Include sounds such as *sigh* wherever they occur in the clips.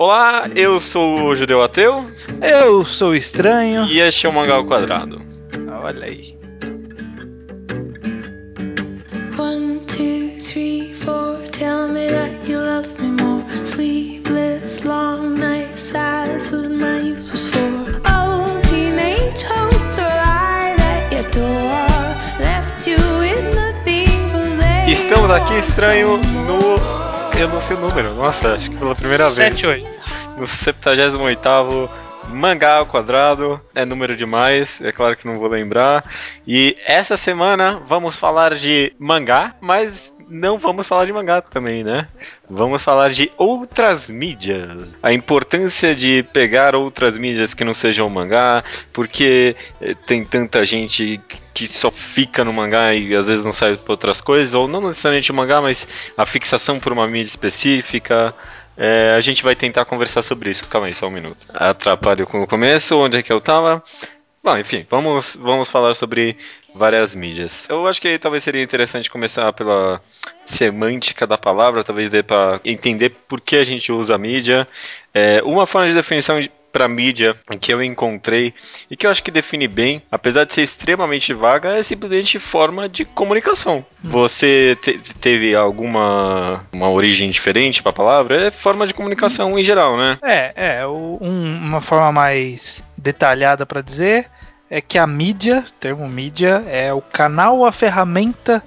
Olá, eu sou o Judeu Ateu. Eu sou estranho. E este é o Mangá ao Quadrado. Olha aí. One, two, three, four. Tell me that you love me more. Sleepless, long nights. My was for. Oh, teenage hopes are lie that you tore. Left you with nothing but they Estamos aqui, estranho, no. Eu não sei o número, nossa, acho que pela primeira vez. 7, 8. No 78 Mangá ao Quadrado. É número demais, é claro que não vou lembrar. E essa semana vamos falar de mangá, mas não vamos falar de mangá também, né? Vamos falar de outras mídias. A importância de pegar outras mídias que não sejam mangá, porque eh, tem tanta gente que só fica no mangá e às vezes não sai para outras coisas, ou não necessariamente mangá, mas a fixação por uma mídia específica. É, a gente vai tentar conversar sobre isso. Calma aí, só um minuto. Atrapalho com o começo, onde é que eu tava? Bom, enfim, vamos, vamos falar sobre várias mídias. Eu acho que talvez seria interessante começar pela semântica da palavra, talvez dê para entender por que a gente usa a mídia. É, uma forma de definição para mídia que eu encontrei e que eu acho que define bem, apesar de ser extremamente vaga, é simplesmente forma de comunicação. Você te- teve alguma uma origem diferente para a palavra? É forma de comunicação em geral, né? É, é. o- um- uma forma mais detalhada para dizer é que a mídia, termo mídia, é o canal a ferramenta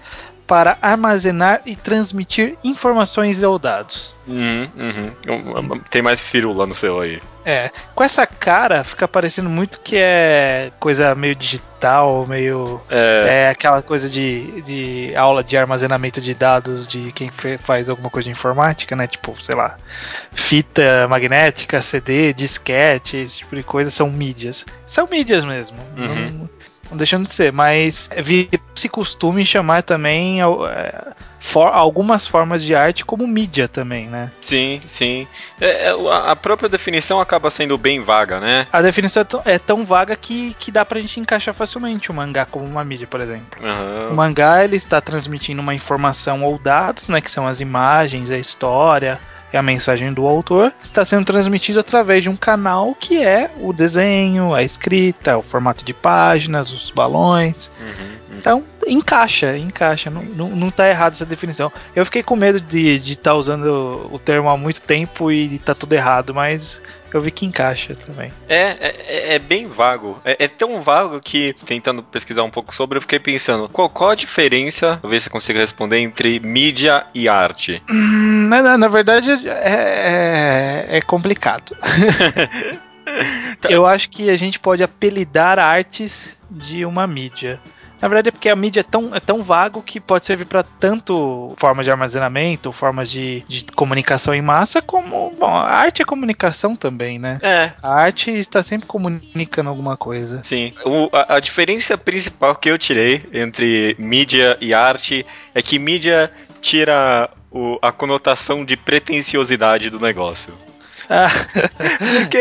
para armazenar e transmitir informações ou dados. Uhum, uhum. Tem mais firula no seu aí. É, com essa cara fica parecendo muito que é coisa meio digital, meio. É, É aquela coisa de, de aula de armazenamento de dados de quem faz alguma coisa de informática, né? Tipo, sei lá, fita magnética, CD, disquete, esse tipo de coisa são mídias. São mídias mesmo. Uhum. Não deixando de ser, mas se costume chamar também é, for- algumas formas de arte como mídia também, né? sim, sim. É, é, a própria definição acaba sendo bem vaga, né? A definição é tão, é tão vaga que, que dá pra gente encaixar facilmente o mangá como uma mídia, por exemplo. O Aham. mangá ele está transmitindo uma informação ou dados, né, que são as imagens, a história e a mensagem do autor, está sendo transmitido através de um canal que é o desenho, a escrita, o formato de páginas, os balões. Uhum, uhum. Então, encaixa, encaixa. Não, não, não tá errado essa definição. Eu fiquei com medo de estar de tá usando o termo há muito tempo e tá tudo errado, mas eu vi que encaixa também. É, é, é bem vago. É, é tão vago que, tentando pesquisar um pouco sobre, eu fiquei pensando, qual, qual a diferença, vou ver se eu consigo responder, entre mídia e arte? Hum, na, na- na verdade, é, é, é complicado. *laughs* Eu acho que a gente pode apelidar artes de uma mídia. Na verdade é porque a mídia é tão, é tão vago que pode servir para tanto formas de armazenamento, formas de, de comunicação em massa, como. Bom, a arte é comunicação também, né? É, A arte está sempre comunicando alguma coisa. sim. O- a, a diferença principal que eu tirei entre mídia e arte é que mídia tira o- a conotação de pretensiosidade do negócio. Ah, *laughs* Porque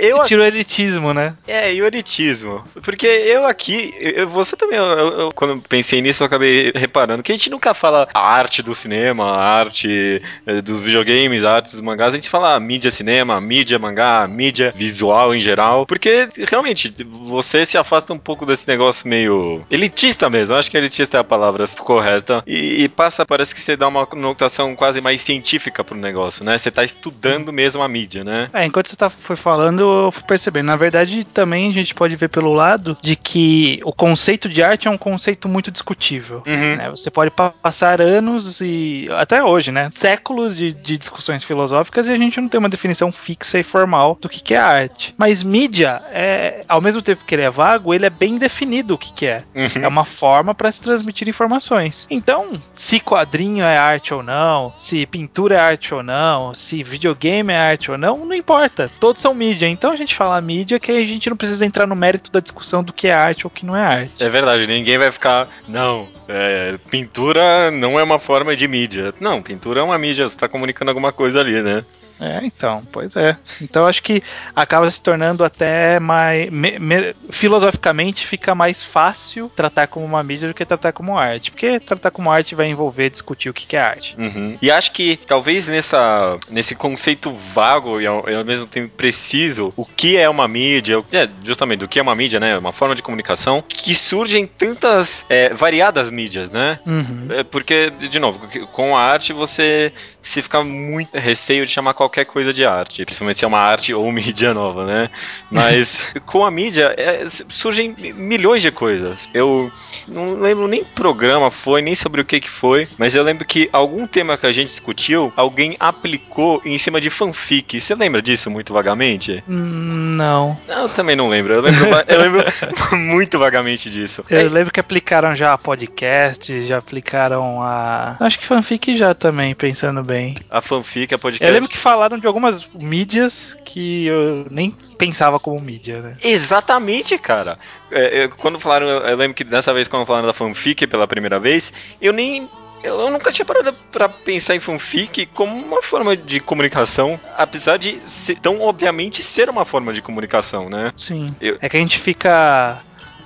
eu tira o elitismo, né? É, e o elitismo. Porque eu aqui, eu- você também, eu- eu- quando pensei nisso, eu acabei reparando que a gente nunca fala a arte do cinema, a arte eh, dos videogames, a arte dos mangás, a gente fala a mídia cinema, mídia mangá, mídia visual em geral, porque realmente você se afasta um pouco desse negócio meio elitista mesmo, acho que elitista é a palavra correta, e, e passa, parece que você dá uma conotação quase mais científica pro negócio, né? Você tá estudando mesmo a mídia, né? É, enquanto você tá, foi falando, eu fui percebendo. Na verdade, também a gente pode ver pelo lado de que o conceito de arte é um conceito muito discutível. Uhum. né? Você pode pa- passar anos e até hoje, né? Séculos de, de discussões filosóficas e a gente não tem uma definição fixa e formal do que, que é arte. Mas mídia, é, ao mesmo tempo que ele é vago, ele é bem definido o que, que é. Uhum. É uma forma para se transmitir informações. Então, se quadrinho é arte ou não, se pintura é arte ou não, se videogame é arte ou não, não importa. Todos são mídia. Então a gente fala mídia que a gente não precisa entrar no mérito da discussão do que é arte ou que não é arte. É verdade, ninguém vai ficar. Não, é, pintura não é uma forma de mídia. Não, pintura é uma mídia, você tá comunicando alguma coisa ali, né? É, então, pois é. Então acho que acaba se tornando até mais. Me, me, filosoficamente fica mais fácil tratar como uma mídia do que tratar como arte. Porque tratar como arte vai envolver discutir o que, que é arte. Uhum. E acho que talvez nessa, nesse conceito vago e ao, e ao, mesmo tempo preciso, o que é uma mídia, é, justamente o que é uma mídia, né? Uma forma de comunicação, que surgem tantas é, variadas mídias, né? Uhum. É porque, de novo, com a arte você se fica muito receio de chamar qualquer coisa de arte, principalmente se é uma arte ou *laughs* mídia nova, né? Mas *laughs* com a mídia é, surgem milhões de coisas. Eu não lembro nem programa foi, nem sobre o que que foi, mas eu lembro que algum tema que a gente discutiu, alguém aplicou em cima de fanfic. Você lembra disso muito vagamente? Não. Eu também não lembro. Eu lembro, eu lembro *laughs* muito vagamente disso. Eu é. lembro que aplicaram já a podcast, já aplicaram a. Acho que fanfic já também, pensando bem. A fanfic, a podcast. Eu lembro que falaram de algumas mídias que eu nem pensava como mídia, né? Exatamente, cara. É, eu, quando falaram, eu lembro que dessa vez, quando falaram da fanfic pela primeira vez, eu nem eu nunca tinha parado para pensar em fanfic como uma forma de comunicação, apesar de ser, tão obviamente ser uma forma de comunicação, né? Sim. Eu... É que a gente fica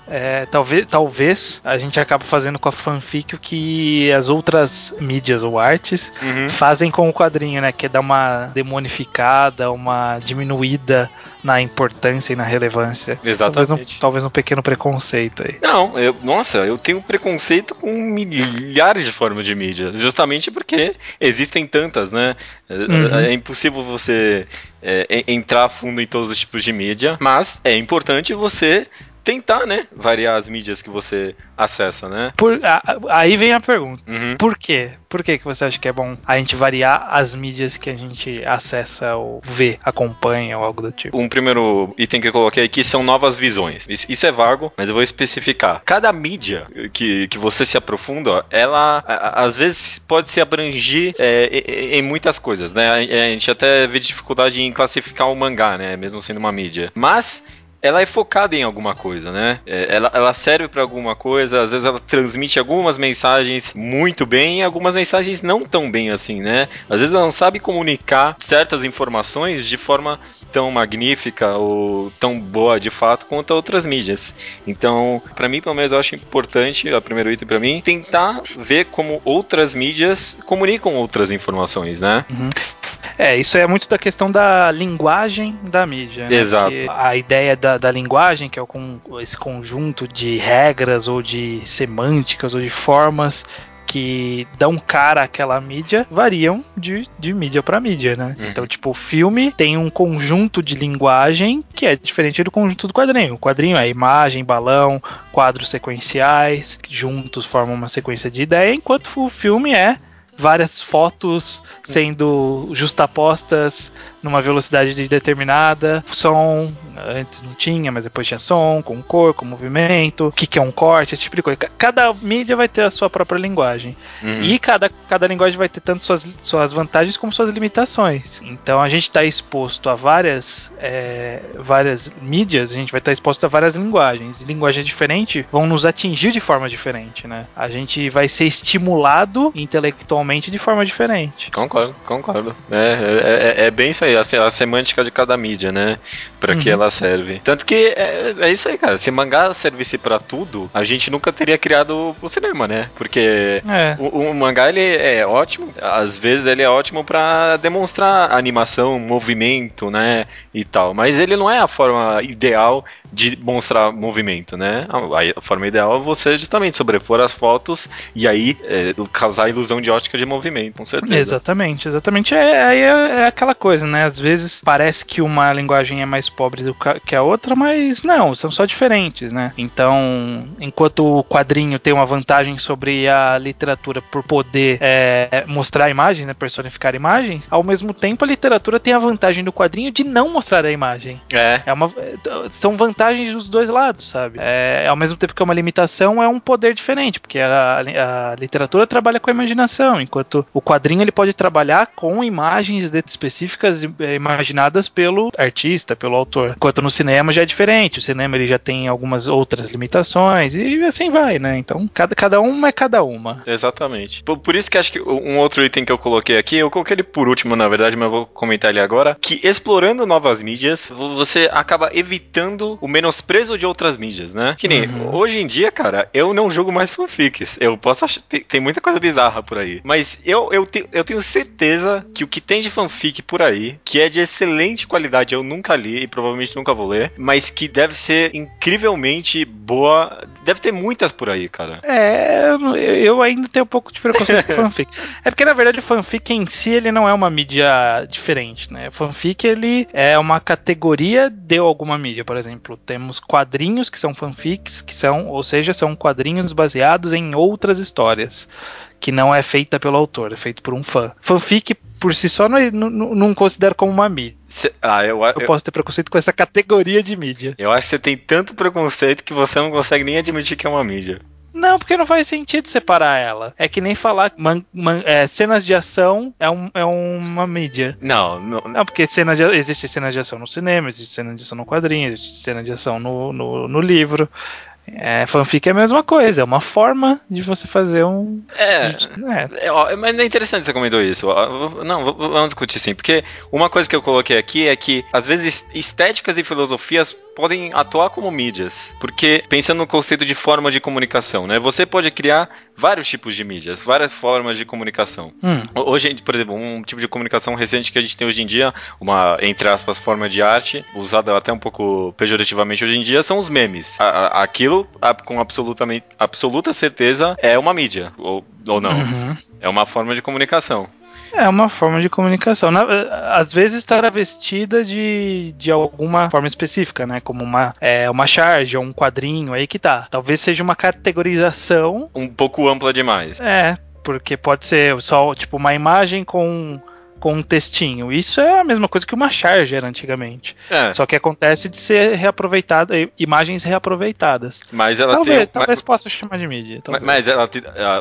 é, talvez, talvez a gente acabe fazendo com a fanfic o que as outras mídias ou artes uhum. fazem com o quadrinho, né? Que é dar uma demonificada, uma diminuída na importância e na relevância. Exatamente. Talvez um, talvez um pequeno preconceito aí. Não, eu, nossa, eu tenho preconceito com milhares de formas de mídia, justamente porque existem tantas, né? É, uhum. É, é impossível você é, entrar a fundo em todos os tipos de mídia, mas é importante você tentar, né, variar as mídias que você acessa, né? Por, a, aí vem a pergunta. Uhum. Por quê? Por que, que você acha que é bom a gente variar as mídias que a gente acessa ou vê, acompanha ou algo do tipo? Um primeiro item que eu coloquei aqui são novas visões. Isso é vago, mas eu vou especificar. Cada mídia que, que você se aprofunda, ela às vezes pode se abranger é, em muitas coisas, né? A gente até vê dificuldade em classificar o mangá, né? Mesmo sendo uma mídia. Mas ela é focada em alguma coisa, né? É, ela, ela serve para alguma coisa, às vezes ela transmite algumas mensagens muito bem e algumas mensagens não tão bem assim, né? Às vezes ela não sabe comunicar certas informações de forma tão magnífica ou tão boa de fato quanto outras mídias. Então, para mim, pelo menos, eu acho importante, o primeiro item para mim, tentar ver como outras mídias comunicam outras informações, né? Uhum. É, isso é muito da questão da linguagem da mídia. Né? Exato. a ideia da, da linguagem, que é com, esse conjunto de regras ou de semânticas ou de formas que dão cara àquela mídia variam de, de mídia para mídia, né? Uhum. Então, tipo, o filme tem um conjunto de linguagem que é diferente do conjunto do quadrinho. O quadrinho é imagem, balão, quadros sequenciais, que juntos formam uma sequência de ideia, enquanto o filme é várias fotos sendo justapostas numa velocidade determinada, som, antes não tinha, mas depois tinha som, com cor, com movimento, o que, que é um corte, esse tipo de coisa. Cada mídia vai ter a sua própria linguagem. Uhum. E cada, cada linguagem vai ter tanto suas, suas vantagens como suas limitações. Então a gente está exposto a várias, é, várias mídias, a gente vai estar tá exposto a várias linguagens. E linguagens diferentes vão nos atingir de forma diferente, né? A gente vai ser estimulado intelectualmente de forma diferente. Concordo, concordo. É, é, é, é bem isso aí a, a semântica de cada mídia, né? Pra uhum. que ela serve. Tanto que é, é, isso aí, cara. Se mangá servisse para tudo, a gente nunca teria criado o cinema, né? Porque é. o, o, mangá ele é ótimo, às vezes ele é ótimo para demonstrar animação, movimento, né? E tal. Mas ele não é a forma ideal de mostrar movimento, né? A, a forma ideal é você justamente sobrepor as fotos e aí é, causar a ilusão de ótica de movimento, com certeza. Exatamente, exatamente. É, é, é aquela coisa, né? Às vezes parece que uma linguagem é mais pobre do que a outra, mas não, são só diferentes, né? Então, enquanto o quadrinho tem uma vantagem sobre a literatura por poder é, mostrar imagens, né? Personificar imagens, ao mesmo tempo a literatura tem a vantagem do quadrinho de não mostrar a imagem. É. é uma, são vantagens vantagens dos dois lados, sabe? É, ao mesmo tempo que é uma limitação, é um poder diferente, porque a, a literatura trabalha com a imaginação, enquanto o quadrinho ele pode trabalhar com imagens específicas é, imaginadas pelo artista, pelo autor. Enquanto no cinema já é diferente, o cinema ele já tem algumas outras limitações e assim vai, né? Então cada, cada uma é cada uma. Exatamente. Por, por isso que acho que um outro item que eu coloquei aqui, eu coloquei ele por último, na verdade, mas eu vou comentar ele agora, que explorando novas mídias, você acaba evitando o menosprezo de outras mídias, né? Que nem uhum. hoje em dia, cara, eu não jogo mais fanfics. Eu posso achar. Tem, tem muita coisa bizarra por aí. Mas eu, eu, te, eu tenho certeza que o que tem de fanfic por aí, que é de excelente qualidade, eu nunca li e provavelmente nunca vou ler, mas que deve ser incrivelmente boa. Deve ter muitas por aí, cara. É, eu ainda tenho um pouco de preconceito com *laughs* fanfic. É porque, na verdade, o fanfic em si, ele não é uma mídia diferente, né? Fanfic, ele é uma categoria de alguma mídia, por exemplo. Temos quadrinhos que são fanfics, que são, ou seja, são quadrinhos baseados em outras histórias que não é feita pelo autor, é feito por um fã. Fanfic por si só não, não, não considero como uma mídia. Cê, ah, eu, eu, eu, posso ter preconceito com essa categoria de mídia. Eu acho que você tem tanto preconceito que você não consegue nem admitir que é uma mídia. Não, porque não faz sentido separar ela. É que nem falar man, man, é, cenas de ação é, um, é uma mídia. Não, não. Não, porque cenas de, existe cena de ação no cinema, existe cena de ação no quadrinho, existe cena de ação no, no, no livro. É, fanfic é a mesma coisa, é uma forma de você fazer um. É, é. é mas é interessante você comentou isso. Não, vamos discutir sim, porque uma coisa que eu coloquei aqui é que às vezes estéticas e filosofias podem atuar como mídias. Porque, pensando no conceito de forma de comunicação, né? Você pode criar vários tipos de mídias, várias formas de comunicação. Hum. Hoje, por exemplo, um tipo de comunicação recente que a gente tem hoje em dia, uma, entre aspas, forma de arte, usada até um pouco pejorativamente hoje em dia, são os memes. A, aquilo, a, com absolutamente, absoluta certeza, é uma mídia, ou, ou não. Uhum. É uma forma de comunicação. É uma forma de comunicação. Na, às vezes estará vestida de, de alguma forma específica, né? Como uma, é, uma charge ou um quadrinho, aí que tá. Talvez seja uma categorização. Um pouco ampla demais. É, porque pode ser só tipo uma imagem com com um textinho. Isso é a mesma coisa que uma charge era antigamente. É. Só que acontece de ser reaproveitada, imagens reaproveitadas. Mas ela talvez, tem, talvez mas, possa chamar de mídia. Talvez. Mas ela,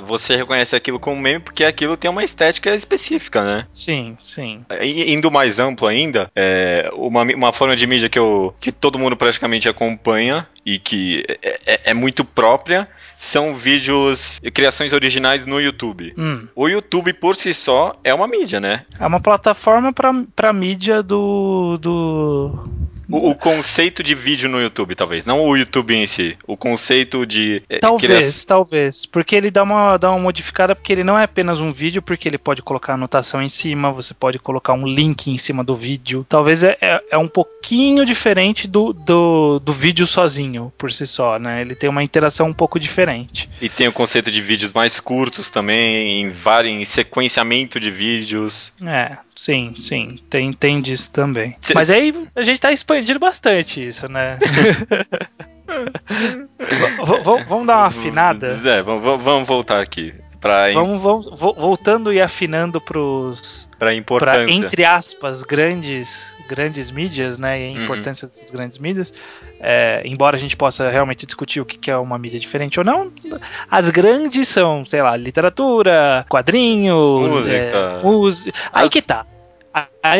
você reconhece aquilo como meme porque aquilo tem uma estética específica, né? Sim, sim. indo mais amplo ainda, é, uma, uma forma de mídia que, eu, que todo mundo praticamente acompanha e que é, é, é muito própria são vídeos, criações originais no YouTube. Hum. O YouTube por si só é uma mídia, né? É uma plataforma para mídia do, do o, o, conceito de vídeo no YouTube, talvez. Não o YouTube em si. O conceito de. É, talvez, talvez. Porque ele dá uma, dá uma modificada, porque ele não é apenas um vídeo, porque ele pode colocar anotação em cima, você pode colocar um link em cima do vídeo. Talvez é, é, é um pouquinho diferente do, do, do vídeo sozinho, por si só, né? Ele tem uma interação um pouco diferente. E tem o conceito de vídeos mais curtos também, em, vários, em sequenciamento de vídeos. É, sim, sim. Tem, tem disso também. Cê... Mas aí a gente tá expandindo expandido bastante isso, né? *laughs* vamos dar uma afinada? É, vamos voltar aqui. Pra vamos, vamos voltando e afinando pros para importância pra, entre aspas grandes grandes mídias né e a uhum. importância uhum. dessas grandes mídias é, embora a gente possa realmente discutir o que é uma mídia diferente ou não as grandes são sei lá literatura quadrinho música, é, música. aí que tá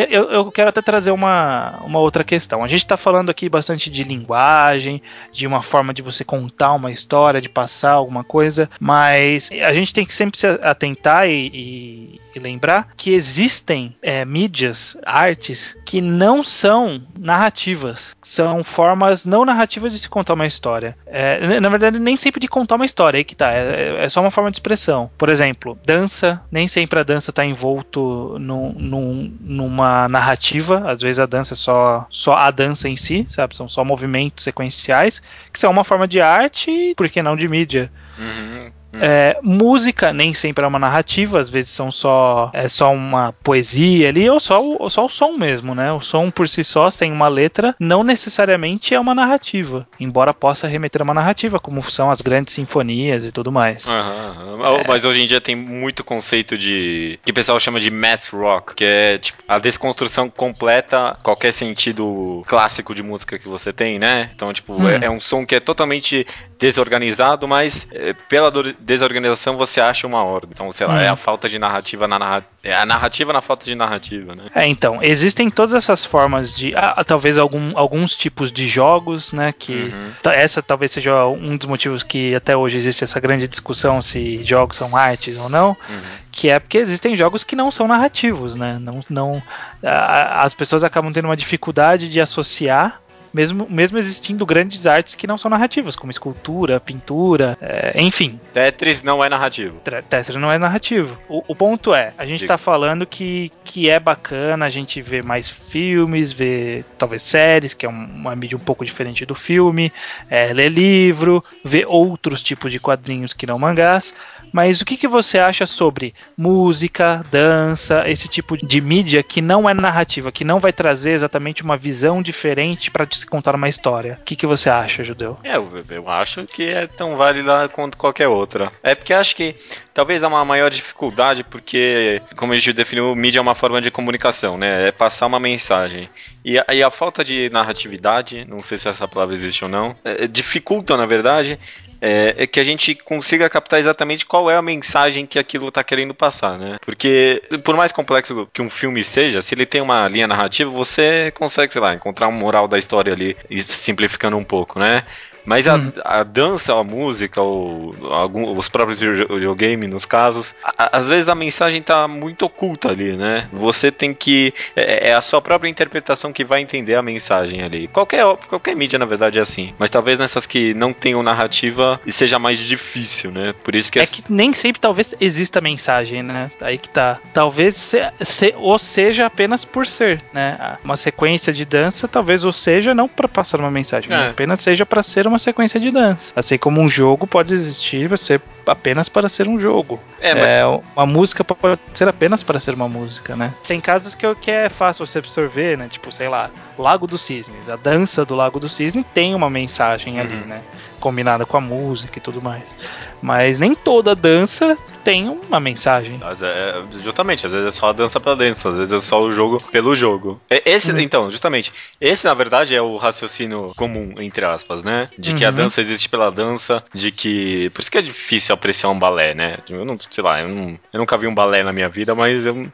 eu, eu quero até trazer uma, uma outra questão. A gente está falando aqui bastante de linguagem, de uma forma de você contar uma história, de passar alguma coisa, mas a gente tem que sempre se atentar e, e, e lembrar que existem é, mídias, artes, que não são narrativas, são formas não narrativas de se contar uma história. É, na verdade, nem sempre de contar uma história, aí que tá, é, é só uma forma de expressão. Por exemplo, dança, nem sempre a dança está envolto num, num, num uma narrativa, às vezes a dança é só, só a dança em si, sabe? São só movimentos sequenciais, que são uma forma de arte e, por que não, de mídia. Uhum. É, música nem sempre é uma narrativa, às vezes são só é só uma poesia ali, ou só, ou só o som mesmo, né? O som por si só, sem uma letra, não necessariamente é uma narrativa, embora possa remeter a uma narrativa, como são as grandes sinfonias e tudo mais. Aham, aham. Mas hoje em dia tem muito conceito de. que o pessoal chama de math rock, que é tipo a desconstrução completa, qualquer sentido clássico de música que você tem, né? Então, tipo, Hum. é, é um som que é totalmente desorganizado, mas é, pela desorganização você acha uma ordem. Então, sei lá, Hum. é a falta de narrativa na narrativa. É a narrativa na falta de narrativa, né? É, então, existem todas essas formas de. ah, talvez algum, alguns tipos de jogos, né? Que. Uhum. Essa talvez seja um dos motivos que até hoje existe essa grande discussão se jogos são artes ou não. Uhum. Que é porque existem jogos que não são narrativos, né? Não, não, a- as pessoas acabam tendo uma dificuldade de associar. Mesmo, mesmo existindo grandes artes que não são narrativas, como escultura, pintura, é, enfim, Tetris não é narrativo. Tetris não é narrativo. O, o ponto é, a gente Diga. tá falando que, que é bacana a gente ver mais filmes, ver talvez séries, que é um- uma mídia um pouco diferente do filme, é, ler livro, ver outros tipos de quadrinhos que não mangás. Mas o que, que você acha sobre música, dança, esse tipo de mídia que não é narrativa, que não vai trazer exatamente uma visão diferente para se contar uma história? O que, que você acha, Judeu? É, eu, eu acho que é tão válida quanto qualquer outra. É porque acho que talvez há uma maior dificuldade, porque, como a gente definiu, mídia é uma forma de comunicação, né? É passar uma mensagem. E a, e a falta de narratividade, não sei se essa palavra existe ou não, é, dificulta, na verdade, é, é que a gente consiga captar exatamente qual é a mensagem que aquilo está querendo passar, né? Porque, por mais complexo que um filme seja, se ele tem uma linha narrativa, você consegue, sei lá, encontrar um moral da história ali, simplificando um pouco, né? Mas a, Uhum. a dança, a música, ou algum, os próprios video- videogame, nos casos, a- às vezes a mensagem tá muito oculta ali, né? Você tem que. É, é a sua própria interpretação que vai entender a mensagem ali. Qualquer, qualquer mídia, na verdade, é assim. Mas talvez nessas que não tenham narrativa seja mais difícil, né? Por isso que É que nem sempre talvez exista mensagem, né? Aí que tá. Talvez se, se- ou seja apenas por ser, né? Uma sequência de dança, talvez ou seja não para passar uma mensagem, mas É. apenas seja para ser uma sequência de dança. Assim como um jogo pode existir ser apenas para ser um jogo. É, mas- É, uma música pode ser apenas para ser uma música, né? Tem casos que, eu- que é fácil você absorver, né? Tipo, sei lá, Lago dos Cisnes. A dança do Lago do Cisne tem uma mensagem ali, Uhum. né? Combinada com a música e tudo mais. Mas nem toda dança tem uma mensagem. É, justamente, às vezes é só a dança pra dança, às vezes é só o jogo pelo jogo. Esse, Uhum. então, justamente, esse na verdade é o raciocínio comum, entre aspas, né? De que a Uhum. dança existe pela dança, de que. Por isso que é difícil apreciar um balé, né? Eu não, sei lá, eu, não, eu nunca vi um balé na minha vida, mas eu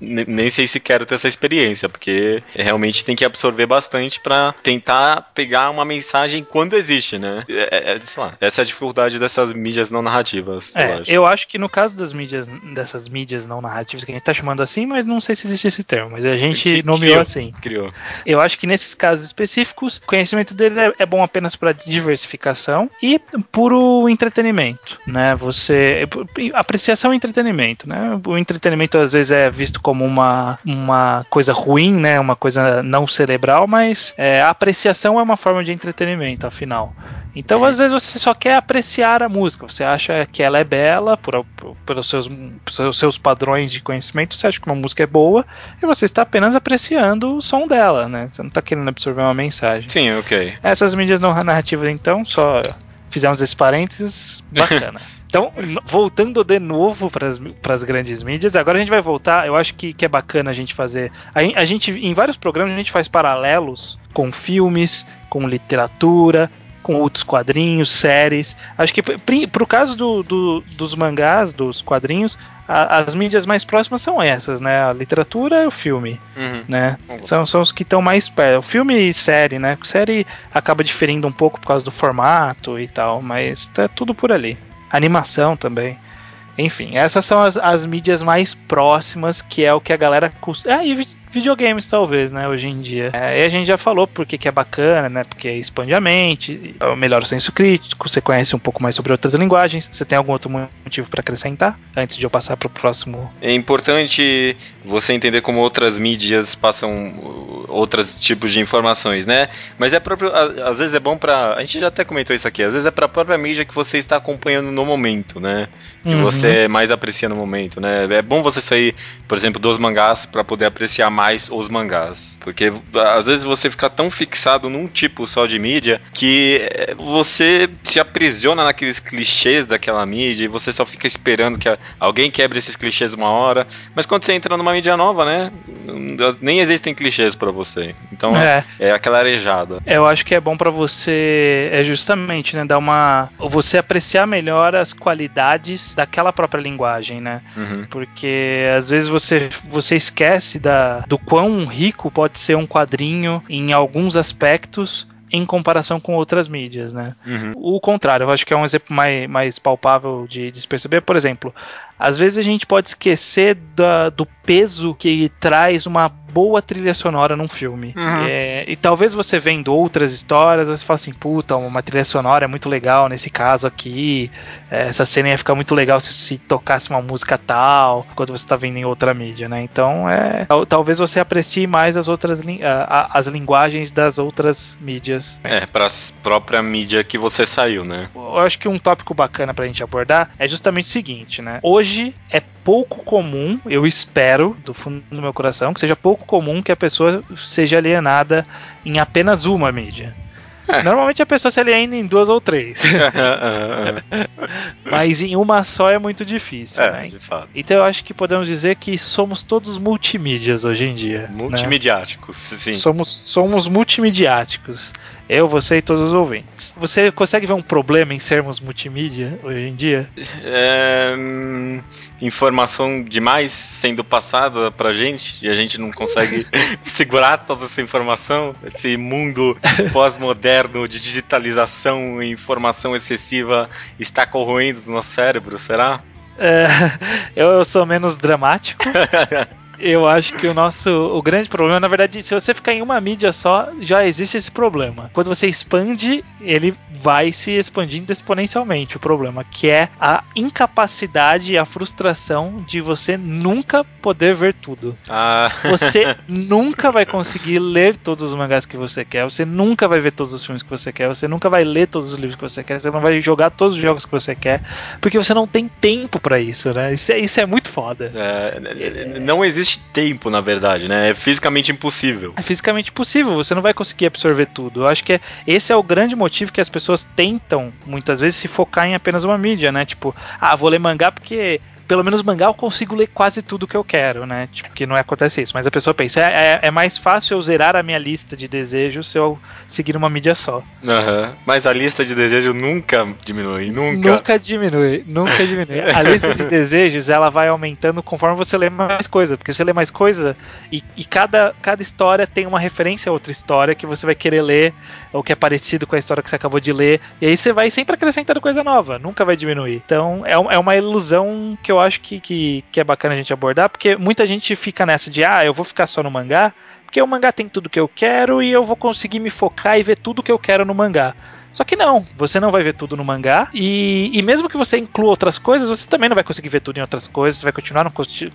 nem sei se quero ter essa experiência, porque realmente tem que absorver bastante pra tentar pegar uma mensagem quando existe, né? É, é, sei lá, essa é a dificuldade dessas mídias não narrativas, eu É, acho. eu acho que no caso das mídias, dessas mídias não narrativas que a gente tá chamando assim, mas não sei se existe esse termo, mas a gente Sim, nomeou criou. assim. Criou. Eu acho que nesses casos específicos, o conhecimento dele é, é bom apenas para diversificação e puro entretenimento, né? Você apreciação e entretenimento, né? O entretenimento às vezes é visto como uma, uma coisa ruim, né? Uma coisa não cerebral, mas é, a apreciação é uma forma de entretenimento, afinal. Então, É. às vezes você só quer apreciar a música, você acha que ela é bela por, por- pelos seus, pelos seus padrões de conhecimento, você acha que uma música é boa e você está apenas apreciando o som dela, né? Você não está querendo absorver uma mensagem. Sim, ok. Essas mídias não narrativas, então, só fizemos esse parênteses, bacana. *laughs* Então, voltando de novo para as grandes mídias, agora a gente vai voltar. Eu acho que, que é bacana a gente fazer. A, a gente, em vários programas, a gente faz paralelos com filmes, com literatura, com outros quadrinhos, séries. Acho que para o caso do, do- dos mangás, dos quadrinhos, a- as mídias mais próximas são essas, né? A literatura e o filme Uhum. né? São, são os que estão mais perto. Filme e série, né? Série acaba diferindo um pouco por causa do formato e tal, mas tá tudo por ali. Animação também. Enfim, essas são as, as mídias mais próximas, que é o que a galera. cus- Ah, e videogames, talvez, né, hoje em dia. É, e a gente já falou porque que é bacana, né, porque expande a mente, melhora o senso crítico, você conhece um pouco mais sobre outras linguagens. Você tem algum outro motivo para acrescentar antes de eu passar para o próximo? É importante você entender como outras mídias passam outros tipos de informações, né? Mas é próprio, às vezes é bom para, a gente já até comentou isso aqui, às vezes é para a própria mídia que você está acompanhando no momento, né? Que uhum. você mais aprecia no momento, né? É bom você sair, por exemplo, dos mangás para poder apreciar mais os mangás, porque às vezes você fica tão fixado num tipo só de mídia que você se aprisiona naqueles clichês daquela mídia e você só fica esperando que alguém quebre esses clichês uma hora. Mas quando você entra numa mídia nova, né? Nem existem clichês para você. Então é. é aquela arejada. Eu acho que é bom para você é justamente, né, dar uma você apreciar melhor as qualidades daquela própria linguagem, né? Uhum. Porque às vezes você você esquece da do quão rico pode ser um quadrinho em alguns aspectos em comparação com outras mídias, né? Uhum. O contrário, eu acho que é um exemplo mais, mais palpável de, de se perceber. Por exemplo, às vezes a gente pode esquecer da, do peso que traz uma boa trilha sonora num filme. Uhum. É, e talvez você vendo outras histórias, você fala assim, puta, uma trilha sonora é muito legal nesse caso aqui. É, essa cena ia ficar muito legal se, se tocasse uma música tal, quando você está vendo em outra mídia, né? Então, é, talvez você aprecie mais as outras as linguagens das outras mídias. É, para a própria mídia que você saiu, né? Eu acho que um tópico bacana pra gente abordar é justamente o seguinte, né? Hoje hoje é pouco comum, eu espero, do fundo do meu coração, que seja pouco comum que a pessoa seja alienada em apenas uma mídia. É. Normalmente a pessoa se aliena em duas ou três. *laughs* Mas em uma só é muito difícil. É, né? Então eu acho que podemos dizer que somos todos multimídias hoje em dia. Né? Multimediáticos, né? sim. Somos, somos multimediáticos. Eu, você e todos os ouvintes. Você consegue ver um problema em sermos multimídia hoje em dia? É, informação demais sendo passada pra gente e a gente não consegue *laughs* segurar toda essa informação. Esse mundo pós-moderno de digitalização e informação excessiva está corroendo o nosso cérebro, será? É, *laughs* eu sou menos dramático. *laughs* Eu acho que o nosso o grande problema, na verdade, se você ficar em uma mídia só, já existe esse problema. Quando você expande, ele vai se expandindo exponencialmente. O problema que é a incapacidade e a frustração de você nunca poder ver tudo. Ah. Você *laughs* nunca vai conseguir ler todos os mangás que você quer. Você nunca vai ver todos os filmes que você quer. Você nunca vai ler todos os livros que você quer. Você não vai jogar todos os jogos que você quer, porque você não tem tempo para isso, né? Isso é, isso é muito foda. É, não existe existe tempo, na verdade, né? É fisicamente impossível. É fisicamente impossível, você não vai conseguir absorver tudo. Eu acho que é, esse é o grande motivo que as pessoas tentam, muitas vezes, se focar em apenas uma mídia, né? Tipo, ah, vou ler mangá porque pelo menos mangá eu consigo ler quase tudo que eu quero, né? Tipo, que não acontece isso. Mas a pessoa pensa, é, é, é mais fácil eu zerar a minha lista de desejos se eu seguir uma mídia só. Uhum. Mas a lista de desejos nunca diminui, nunca. Nunca diminui, nunca diminui. *laughs* A lista de desejos, ela vai aumentando conforme você lê mais coisa. Porque você lê mais coisa e, e cada, cada história tem uma referência a outra história que você vai querer ler, ou que é parecido com a história que você acabou de ler. E aí você vai sempre acrescentando coisa nova, nunca vai diminuir. Então é, é uma ilusão que eu acho que, que, que é bacana a gente abordar, porque muita gente fica nessa de, ah, eu vou ficar só no mangá, porque o mangá tem tudo que eu quero e eu vou conseguir me focar e ver tudo que eu quero no mangá. Só que não, você não vai ver tudo no mangá. E, e mesmo que você inclua outras coisas, você também não vai conseguir ver tudo em outras coisas. Você vai continuar não,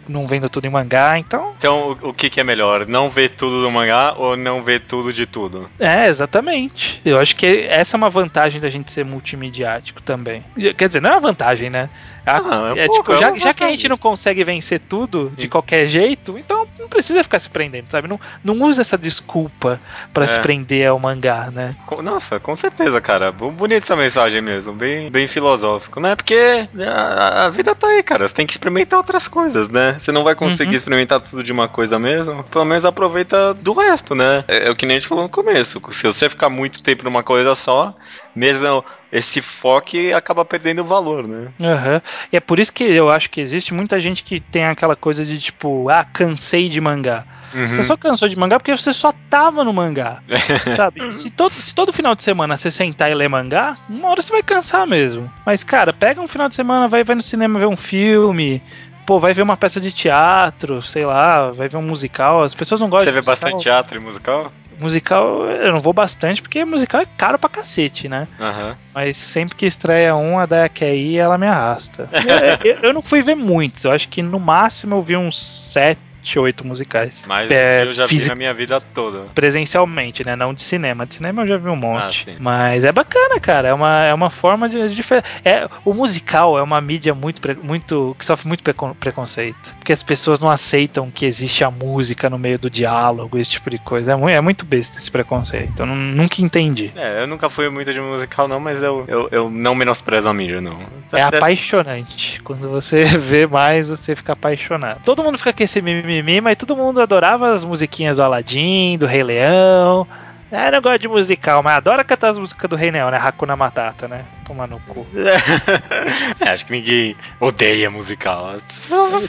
não vendo tudo em mangá. Então. Então, o, o que, que, é melhor? Não ver tudo no mangá ou não ver tudo de tudo? É, exatamente. Eu acho que essa é uma vantagem da gente ser multimediático também. Quer dizer, não é uma vantagem, né? Ah, é, é tipo, é já, já que a gente não consegue vencer tudo de qualquer jeito, então não precisa ficar se prendendo, sabe? Não, não usa essa desculpa para é. se prender ao mangá, né? Nossa, com certeza, cara. Bonita essa mensagem mesmo, bem, bem filosófico, né? Porque a, a, vida tá aí, cara. Você tem que experimentar outras coisas, né? Você não vai conseguir uhum. experimentar tudo de uma coisa mesmo, pelo menos aproveita do resto, né? É, é o que nem a gente falou no começo. Se você ficar muito tempo numa coisa só, mesmo esse foco acaba perdendo o valor, né? Uhum. E é por isso que eu acho que existe muita gente que tem aquela coisa de tipo, ah, cansei de mangá. Uhum. Você só cansou de mangá porque você só tava no mangá. *laughs* sabe? Se todo, se todo final de semana você sentar e ler mangá, uma hora você vai cansar mesmo. Mas, cara, pega um final de semana, vai, vai no cinema ver um filme, pô, vai ver uma peça de teatro, sei lá, vai ver um musical. As pessoas não gostam Você de vê bastante teatro e musical? Musical, eu não vou bastante, porque musical é caro pra cacete, né? Aham. Mas sempre que estreia um, a Daya quer ir e ela me arrasta. *laughs* eu, eu- eu não fui ver muitos, eu acho que no máximo eu vi uns sete, oito musicais. Mas É, eu já vi na minha vida toda. Presencialmente, né? Não de cinema. De cinema eu já vi um Ah, monte. sim. Mas é bacana, cara. É uma, é uma forma de, de É, o musical é uma mídia muito, muito que sofre muito precon- preconceito. Porque as pessoas não aceitam que existe a música no meio do diálogo, esse tipo de coisa. É, mu- é muito besta esse preconceito. Eu nu- nunca entendi. É, eu nunca fui muito de musical, não, mas eu, eu, eu não menosprezo a mídia, não. É apaixonante. Quando você *laughs* vê mais, você fica apaixonado. Todo mundo fica com esse mimimi, mas todo mundo adorava as musiquinhas do Aladdin, do Rei Leão. Ah, eu não gosto de musical, mas adora cantar as músicas do Rei Leão, né? Hakuna Matata, né? Toma no cu. *laughs* É, acho que ninguém odeia musical.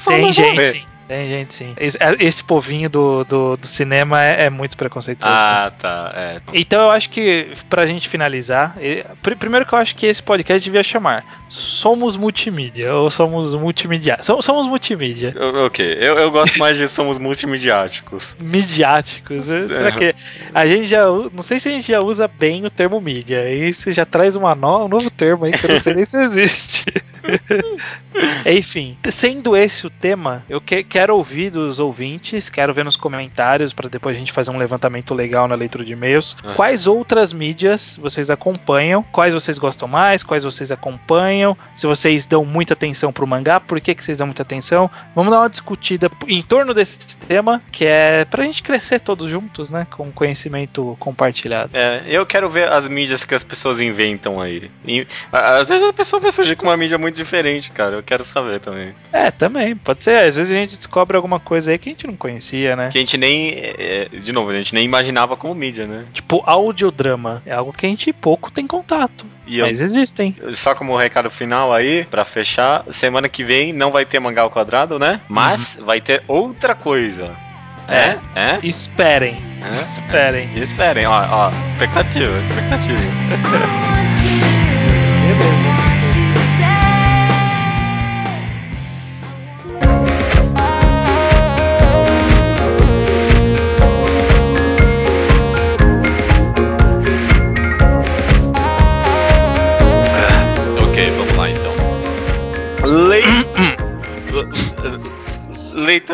Tem gente. Tem gente, sim. Esse, esse povinho do, do, do cinema é, é muito preconceituoso. Ah, tá. É. Então eu acho que, pra gente finalizar, pr- primeiro que eu acho que esse podcast devia chamar Somos Multimídia, ou Somos Multimídia. Somos, somos multimídia. O- Ok, eu, eu gosto mais de somos multimediáticos. *laughs* midiáticos. Será que a gente já não sei se a gente já usa bem o termo mídia. Aí você já traz uma no- um novo termo aí que eu não sei nem se existe. *laughs* *laughs* Enfim, sendo esse o tema, eu que- quero ouvir dos ouvintes, quero ver nos comentários para depois a gente fazer um levantamento legal na leitura de e-mails. Ah. Quais outras mídias vocês acompanham? Quais vocês gostam mais? Quais vocês acompanham? Se vocês dão muita atenção pro mangá, por que, que vocês dão muita atenção? Vamos dar uma discutida em torno desse tema, que é pra gente crescer todos juntos, né? Com conhecimento compartilhado. É, eu quero ver as mídias que as pessoas inventam aí. E, às vezes a pessoa vai surgir com uma mídia muito diferente, cara. Eu quero saber também. É, também, pode ser. Às vezes a gente descobre alguma coisa aí que a gente não conhecia, né? Que a gente nem. é, de novo, a gente nem imaginava como mídia, né? Tipo, audiodrama. É algo que a gente pouco tem contato. E eu, Mas existem. Só como recado final aí, pra fechar, semana que vem não vai ter mangá ao quadrado, né? Mas vai ter outra coisa. É? É? Esperem. É? Esperem. Esperem, ó, ó, expectativa, expectativa. *laughs* Beleza.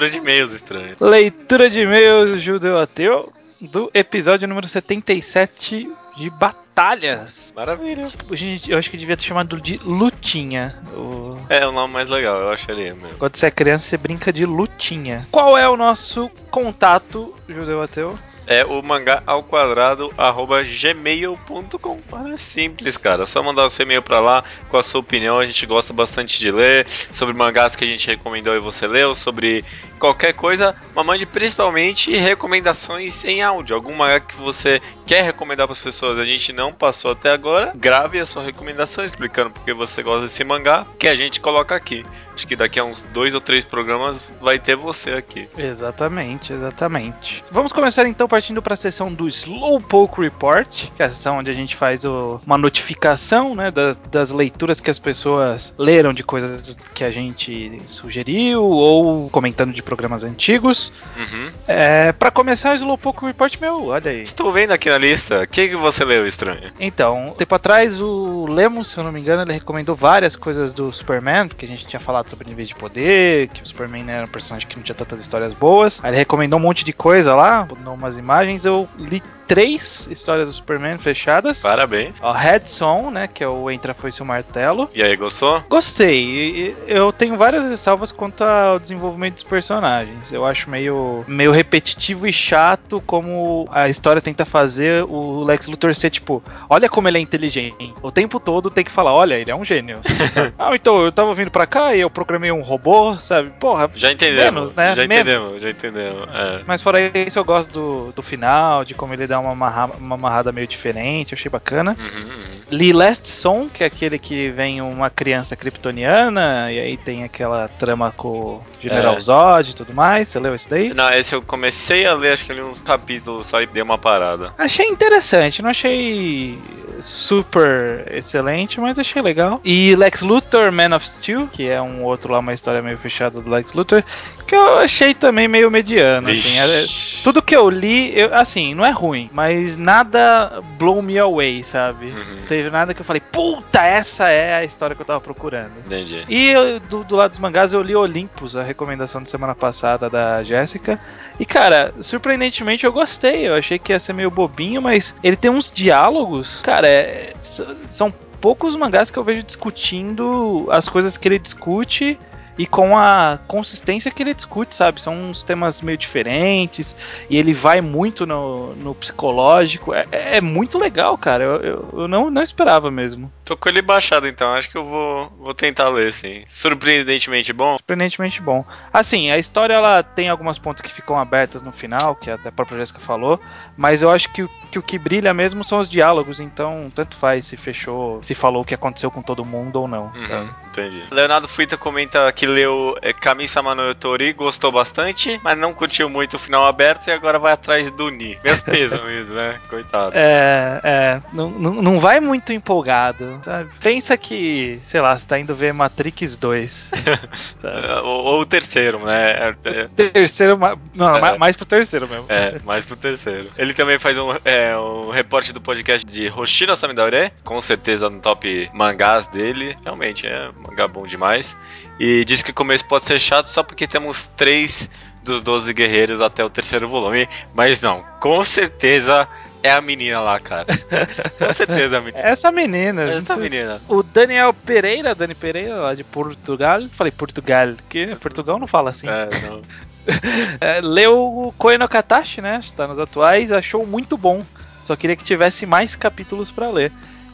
Leitura de e-mails estranho. Leitura de e-mail judeu ateu do episódio número 77 de Batalhas. Maravilha. Gente, eu acho que devia ter chamado de Lutinha. O... É o nome mais legal, eu acharia mesmo. Quando você é criança, você brinca de Lutinha. Qual é o nosso contato, judeu ateu? É o mangá ao quadrado arroba gmail.com. É simples, cara. Só mandar o seu e-mail pra lá com a sua opinião. A gente gosta bastante de ler sobre mangás que a gente recomendou e você leu, sobre qualquer coisa, mas mande principalmente recomendações em áudio. Algum mangá que você quer recomendar para as pessoas, a gente não passou até agora. Grave a sua recomendação explicando porque você gosta desse mangá, que a gente coloca aqui. Acho que daqui a uns dois ou três programas vai ter você aqui. Exatamente, exatamente. Vamos começar então partindo para a sessão do Slowpoke Report, que é a sessão onde a gente faz o- uma notificação né, das, das leituras que as pessoas leram de coisas que a gente sugeriu ou comentando de programas antigos. Uhum. É, para começar o Slowpoke Report, meu, olha aí. Estou vendo aqui na lista. O que, que você leu, estranho? Então, um tempo atrás, o Lemos, se eu não me engano, ele recomendou várias coisas do Superman, porque a gente tinha falado sobre níveis de poder, que o Superman era um personagem que não tinha tantas histórias boas. Aí ele recomendou um monte de coisa lá, botou umas imagens. Eu li três histórias do Superman fechadas. Parabéns. Ó, Red Son, né, que é o Entra Foi-se o Martelo. E aí, gostou? Gostei. Eu tenho várias ressalvas quanto ao desenvolvimento dos personagens. Eu acho meio, meio repetitivo e chato como a história tenta fazer o Lex Luthor ser tipo, olha como ele é inteligente. O tempo todo tem que falar, olha, ele é um gênio. *laughs* ah, então eu tava vindo pra cá e eu programei um robô, sabe? Porra. Já entendemos. Menos, né? Já Menos. entendemos, já entendemos. É. Mas fora isso, eu gosto do, do final, de como ele dá uma, amarra- uma amarrada meio diferente, achei bacana. Uhum, uhum. Li Last Song, que é aquele que vem uma criança kryptoniana, e aí tem aquela trama com o General É. Zod e tudo mais. Você leu esse daí? Não, esse eu comecei a ler, acho que li uns capítulos só e dei uma parada. Achei interessante, não achei super excelente, mas achei legal. E Lex Luthor, Man of Steel, que é um outro lá, uma história meio fechada do Lex Luthor, que eu achei também meio mediano. Assim, é, tudo que eu li, eu, assim, não é ruim, mas nada blow me away, sabe? Uhum. Não teve nada que eu falei, puta, essa é a história que eu tava procurando. Entendi. E eu, do, do lado dos mangás eu li Olympus, a recomendação de semana passada da Jéssica. E cara, surpreendentemente eu gostei. Eu achei que ia ser meio bobinho, mas ele tem uns diálogos. Cara, é- são poucos mangás que eu vejo discutindo as coisas que ele discute e com a consistência que ele discute, sabe? São uns temas meio diferentes e ele vai muito no, no psicológico. É, é muito legal, cara. Eu, eu, eu não, não esperava mesmo. Tô com ele baixado então, acho que eu vou, vou tentar ler, sim. Surpreendentemente bom. surpreendentemente bom. Assim, a história ela tem algumas pontas que ficam abertas no final, que até a própria Jéssica falou, mas eu acho que, o- que o que brilha mesmo são os diálogos, então tanto faz se fechou, se falou o que aconteceu com todo mundo ou não. Uhum, entendi. Leonardo Fuita comenta que leu é, Kami-sama no Yotori, gostou bastante, mas não curtiu muito o final aberto e agora vai atrás do Ni. Meus *laughs* mesmo, né? Coitado. É, é, não, não, não vai muito empolgado, sabe? Pensa que, sei lá, você tá indo ver Matrix 2. *laughs* sabe? É, Ou, ou o terceiro, né? É, é, Terceiro, não, É. mais, mais pro terceiro mesmo. É, mais pro terceiro. Ele também faz um, é, um reporte do podcast de Hoshino Samidaure, com certeza no top mangás dele. Realmente, é um mangá bom demais. E diz que o começo pode ser chato só porque temos três dos 12 guerreiros até o terceiro volume. Mas não, com certeza é a menina lá, cara. *laughs* com certeza é a menina. Essa menina. Essa menina. O Daniel Pereira, Dani Pereira, lá de Portugal. Falei Portugal, que Portugal não fala assim. É, não. *laughs* É, leu o Koe no Katashi, né? Está nos atuais, achou muito bom. Só queria que tivesse mais capítulos pra ler.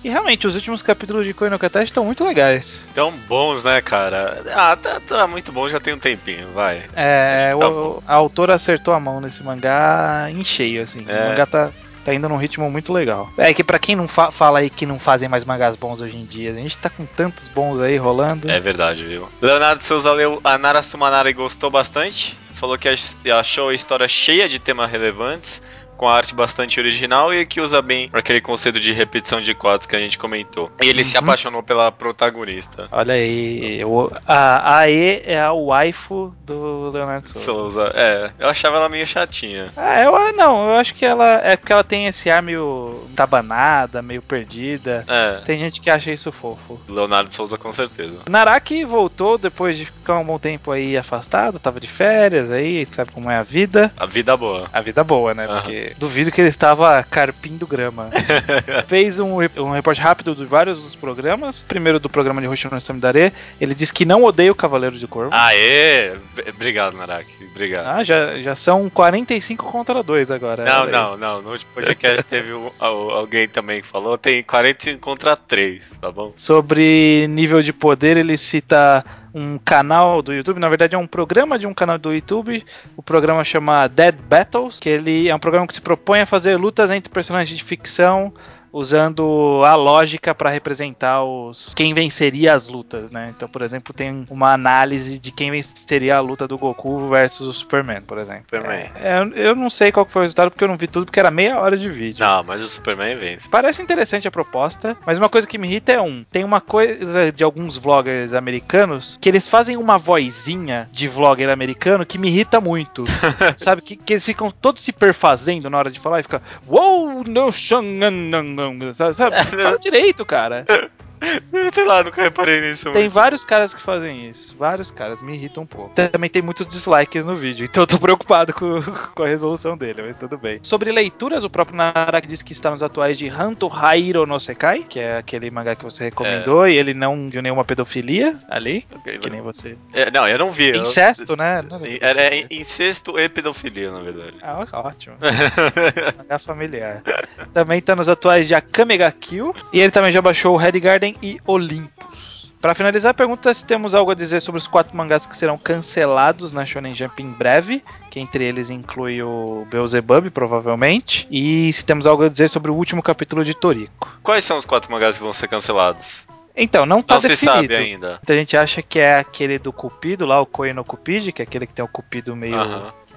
E realmente, os últimos capítulos de Koe no Katashi estão muito legais. Tão bons, né, cara? Ah, tá, tá muito bom, já tem um tempinho, vai. É, Tá o- a autora acertou a mão nesse mangá em cheio, assim. É. O mangá tá, tá indo num ritmo muito legal. É que pra quem não fa- fala aí que não fazem mais mangás bons hoje em dia, a gente tá com tantos bons aí rolando. É verdade, viu? Leonardo Souza leu a Nara Sumanara e gostou bastante. Falou que ach- achou a história cheia de temas relevantes, com a arte bastante original e que usa bem aquele conceito de repetição de quadros que a gente comentou. E ele se Uhum. apaixonou pela protagonista. Olha aí, o- a AE é a waifu do Leonardo Souza. Souza, é, eu achava ela meio chatinha. Ah, eu não, eu acho que ela é porque ela tem esse ar meio tabanada, meio perdida. É, Tem gente que acha isso fofo. Leonardo Souza com certeza. Naraki voltou depois de ficar um bom tempo aí afastado, tava de férias aí, sabe como é a vida. A vida boa. A vida boa, né? Aham. Porque duvido que ele estava carpindo grama. *laughs* Fez um, um reporte rápido de vários dos programas. Primeiro do programa de Hoshino Samidare. Ele disse que não odeia o Cavaleiro de Corvo. Aê! Obrigado, Naraki. Obrigado. Ah, já, já são 45 contra 2 agora. Não, não, não. No último podcast *laughs* teve um- al- alguém também que falou. Tem 45 contra 3, tá bom? Sobre nível de poder, ele cita um canal do YouTube, na verdade é um programa de um canal do YouTube. O programa chama Dead Battles, que ele é um programa que se propõe a fazer lutas entre personagens de ficção usando a lógica para representar os quem venceria as lutas, né? Então, por exemplo, tem uma análise de quem venceria a luta do Goku versus o Superman, por exemplo. Superman. É, eu- eu não sei qual foi o resultado porque eu não vi tudo porque era meia hora de vídeo. Não, mas o Superman vence. Parece interessante a proposta, mas uma coisa que me irrita é um. Tem uma coisa de alguns vloggers americanos que eles fazem uma vozinha de vlogger americano que me irrita muito. *laughs* Sabe? Que, que eles ficam todos se perfazendo na hora de falar e fica. Uou, no shanganangam", Sabe? sabe? *laughs* Fala direito, cara. *laughs* *laughs* Sei lá, nunca reparei nisso. Tem vários caras que fazem isso. Vários caras, me irritam um pouco. Também tem muitos dislikes no vídeo, então eu tô preocupado com, *laughs* com a resolução dele, mas tudo bem. Sobre leituras, o próprio Naraki disse que está nos atuais de Hanto Hairo no Sekai, que é aquele mangá que você recomendou, e ele não viu nenhuma pedofilia ali, que nem você. É, não, eu não vi. eu- Incesto, né? Não era- é incesto e pedofilia, na verdade. Ah, ótimo. *laughs* Mangá familiar. Também tá nos atuais de Akame ga Kill. E ele também já baixou o Red Garden e Olympus. Pra finalizar, pergunta se temos algo a dizer sobre os quatro mangás que serão cancelados na Shonen Jump em breve, que entre eles inclui o Beelzebub, provavelmente, e se temos algo a dizer sobre o último capítulo de Toriko. Quais são os quatro mangás que vão ser cancelados? Então, não tá não se definido. sabe ainda. Muita gente acha que é aquele do Cupido lá, o Koe no Cupido, que é aquele que tem o Cupido meio.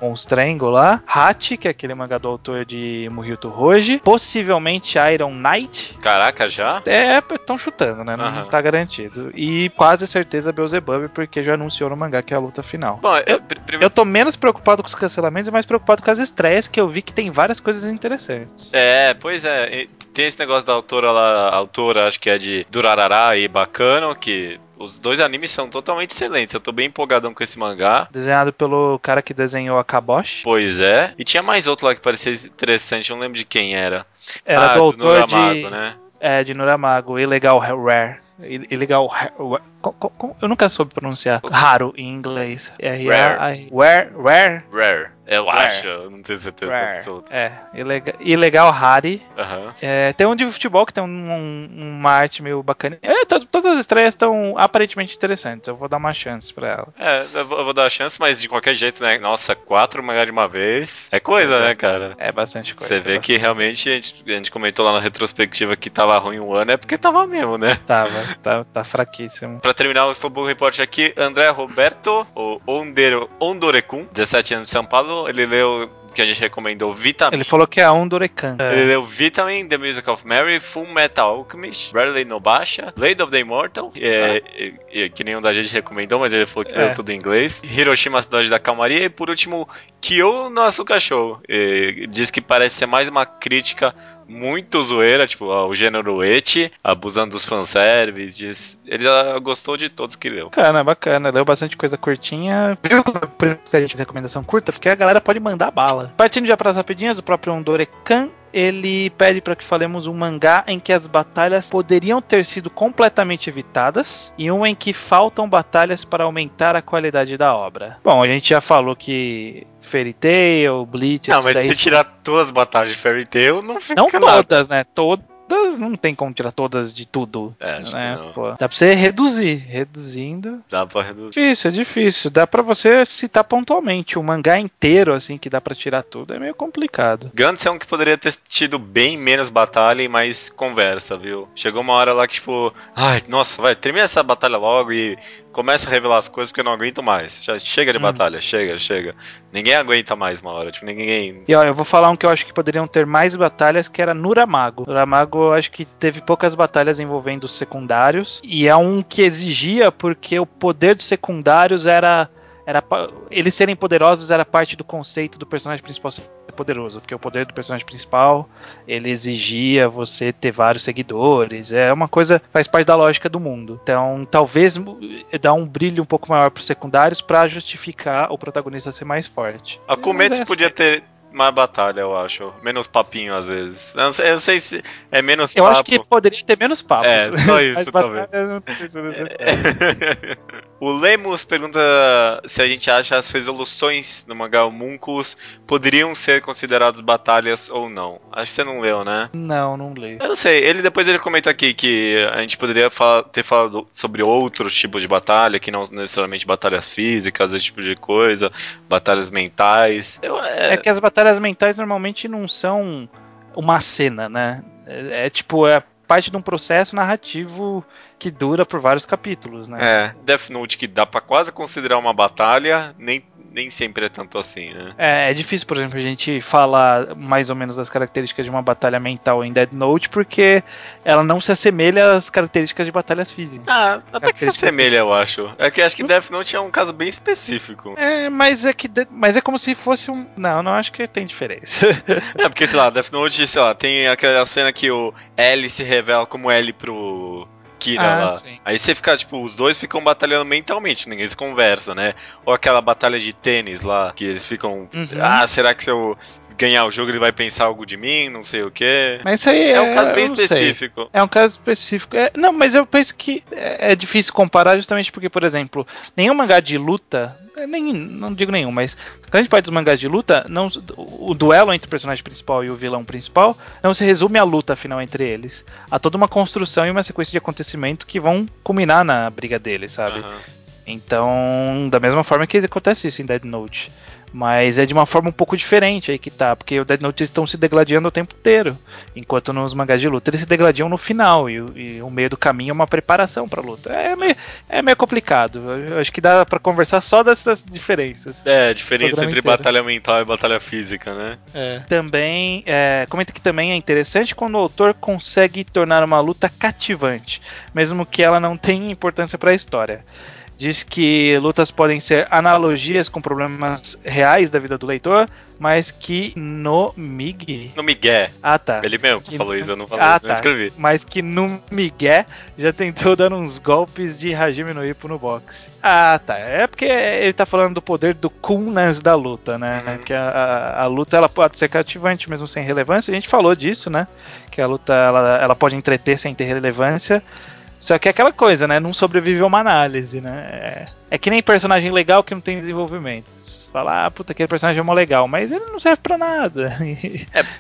Monstrengo lá. Hachi, que é aquele mangá do autor de Muryuto Hoji. Possivelmente Iron Knight. Caraca, já? É, estão chutando, né? Não Aham. tá garantido. E quase certeza Beelzebub, porque já anunciou no mangá que é a luta final. Bom, eu, Eu-. Eu tô menos preocupado com os cancelamentos e mais preocupado com as estreias, que eu vi que tem várias coisas interessantes. É, pois é. Tem esse negócio da autora lá, a autora, acho que é de Durarará e Bacano, que os dois animes são totalmente excelentes. Eu tô bem empolgadão com esse mangá. Desenhado pelo cara que desenhou a Kabosh. Pois é. E tinha mais outro lá que parecia interessante, eu não lembro de quem era. Era ah, do autor Nuramago, de. né? É, de Nuramago, Illegal Rare. I- Illegal Rare. Eu nunca soube pronunciar. Raro em inglês. R-A-I. Rare. Rare. Rare. Eu Rare. acho, eu não tenho certeza Rare. absoluta. É, ilega- Ilegal Rari. Aham. É, tem um de futebol que tem um- um- uma arte meio bacana. É, to- todas as estreias estão aparentemente interessantes. Eu vou dar uma chance pra ela. É, eu vou, eu vou dar a chance, mas de qualquer jeito, né? Nossa, quatro mangá de uma vez. É coisa, né, cara? É bastante coisa. Você vê é que realmente a gente, a gente comentou lá na retrospectiva que tava ruim um ano, é porque tava mesmo, né? Tava, tá, tá fraquíssimo. Pra terminar o Slowbook Report aqui, André Roberto, o Ondero, Ondorekun, 17 anos de São Paulo, ele leu que a gente recomendou Vitamin. Ele falou que é a Ondorekan. Ele leu Vitamin, The Music of Mary, Full Metal Alchemist, Bradley Nobasha, Blade of the Immortal, é, e- e- que nenhum da gente recomendou, mas ele falou que É. leu tudo em inglês, Hiroshima, Cidade da Calmaria, e por último, Kyo no Asuka Show. E diz que parece ser mais uma crítica muito zoeira, tipo, ao gênero eti, abusando dos fanservices, diz... Ele ah, gostou de todos que leu. Bacana, bacana. Leu bastante coisa curtinha. Viu por isso que a gente fez recomendação curta? Porque a galera pode mandar bala. Partindo já para as rapidinhas, o próprio Ondorekan. Ele pede para que falemos um mangá em que as batalhas poderiam ter sido completamente evitadas e um em que faltam batalhas para aumentar a qualidade da obra. Bom, a gente já falou que Fairy Tail, Bleach, Não, mas se tirar todas as batalhas de Fairy Tail, não fica não nada. todas, né? Todas não tem como tirar todas de tudo. É, acho né? que não. Pô, dá pra você reduzir. Reduzindo. Dá pra reduzir. Difícil, é difícil. Dá pra você citar pontualmente. O mangá inteiro, assim, que dá pra tirar tudo, é meio complicado. Gantz é um que poderia ter tido bem menos batalha e mais conversa, viu? Chegou uma hora lá que, tipo, ai, nossa, vai, termina essa batalha logo e começa a revelar as coisas porque eu não aguento mais. Já chega de Hum. batalha, chega, chega. Ninguém aguenta mais uma hora, tipo, ninguém. E ó, eu vou falar um que eu acho que poderiam ter mais batalhas, que era Nuramago. Nuramago, eu acho que teve poucas batalhas envolvendo os secundários. E é um que exigia, porque o poder dos secundários era. Era, eles serem poderosos era parte do conceito do personagem principal ser poderoso, porque o poder do personagem principal ele exigia você ter vários seguidores, é uma coisa faz parte da lógica do mundo. Então, talvez dá um brilho um pouco maior para os secundários para justificar o protagonista ser mais forte. A Mas Kometsu é podia ter mais batalha, eu acho. Menos papinho às vezes. Eu não sei, eu sei se é menos Eu papo. acho que poderia ter menos papos. É, só *laughs* isso, talvez. não necessário. *laughs* o Lemos pergunta se a gente acha as resoluções no mangá Homunculus poderiam ser consideradas batalhas ou não. Acho que você não leu, né? Não, não leio. Eu não sei, ele depois ele comenta aqui que a gente poderia ter falado sobre outros tipos de batalha, que não necessariamente batalhas físicas, esse tipo de coisa, batalhas mentais. Eu, é, É que as batalhas mentais normalmente não são uma cena, né? É, é tipo, é parte de um processo narrativo que dura por vários capítulos, né? é, Death Note que dá pra quase considerar uma batalha, nem, nem sempre é tanto assim, né? É, é difícil, por exemplo, a gente falar mais ou menos das características de uma batalha mental em Dead Note, porque ela não se assemelha às características de batalhas físicas. Ah, até que se assemelha, eu acho. É que acho que Death Note é um caso bem específico. É, mas é que mas é como se fosse um. Não, não acho que tem diferença. *laughs* É, porque, sei lá, Death Note, sei lá, tem aquela cena que o L se revela como L pro Kira Ah, lá. sim. Aí você fica, tipo, os dois ficam batalhando mentalmente, ninguém se conversa, né? Ou aquela batalha de tênis lá, que eles ficam. Uhum. Ah, será que se eu ganhar o jogo ele vai pensar algo de mim? Não sei o quê. Mas isso aí É um caso bem não sei. específico. É um caso específico. É, não, mas eu penso que é, é difícil comparar justamente porque, por exemplo, nenhum mangá de luta, é, nem, não digo nenhum, mas quando a gente fala dos mangás de luta, não, o duelo entre o personagem principal e o vilão principal não se resume à luta final entre eles. Há toda uma construção e uma sequência de acontecimentos que vão culminar na briga deles, sabe? Aham. Então, da mesma forma que acontece isso em Dead Note. Mas é de uma forma um pouco diferente aí que tá, porque o Dead Note estão se degladiando o tempo inteiro, enquanto nos mangás de luta eles se degladiam no final, e, o- e o meio do caminho é uma preparação pra luta. É meio, é meio complicado, eu acho que dá pra conversar só dessas diferenças. É, a diferença entre inteiro. batalha mental e batalha física, né? Também, é, comenta que também é interessante quando o autor consegue tornar uma luta cativante, mesmo que ela não tenha importância para a história. Diz que lutas podem ser analogias com problemas reais da vida do leitor, mas que no Mig. No Miguel. Ah, tá. Ele mesmo Que falou no- isso, eu não falei, Ah, não tá. escrevi. Mas que no Miguel já tentou dar uns golpes de Hajime no Ippo no boxe. Ah, tá. É porque ele tá falando do poder do coolness da luta, né? Uhum. Que a, a, a luta ela pode ser cativante mesmo sem relevância. A gente falou disso, né? Que a luta ela, ela pode entreter sem ter relevância. Só que é aquela coisa, né? Não sobrevive uma análise, né? É, é que nem personagem legal que não tem desenvolvimento. Você fala, ah, puta, aquele personagem é mó legal, mas ele não serve pra nada. *laughs*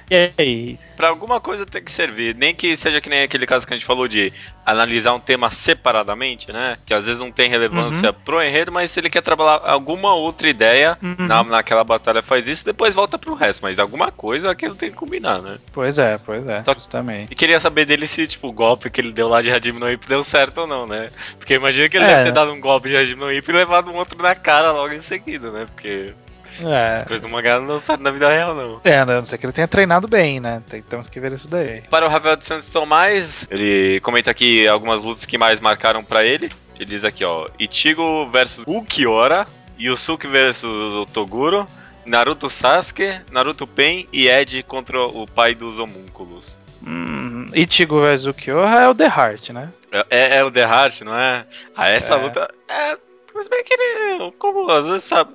E aí? Pra alguma coisa tem que servir. Nem que seja que nem aquele caso que a gente falou de analisar um tema separadamente, né? Que às vezes não tem relevância pro enredo, mas se ele quer trabalhar alguma outra ideia Uhum. na, naquela batalha faz isso, depois volta pro resto. Mas alguma coisa aquilo tem que combinar, né? Pois é, pois é. Só- justamente. E queria saber dele se, tipo, o golpe que ele deu lá de Ippo deu certo ou não, né? Porque imagina que ele É. deve ter dado um golpe de no Ippo e levado um outro na cara logo em seguida, né? Porque as É. coisas do mangá não certo na vida real, não. É, né, a não ser que ele tenha treinado bem, né? Tem, temos que ver isso daí. Para o Rafael de Santos Tomás, ele comenta aqui algumas lutas que mais marcaram pra ele. Ele diz aqui, ó, Ichigo versus Ukiora, Yusuke versus o Toguro, Naruto Sasuke, Naruto Pen e Ed contra o pai dos homúnculos. Hum, Ichigo vs Ukiyoha é o The Heart, né? É, é- é o The Heart, não é? Ah, essa É. luta. É. Mas bem que ele. Como às vezes sabe.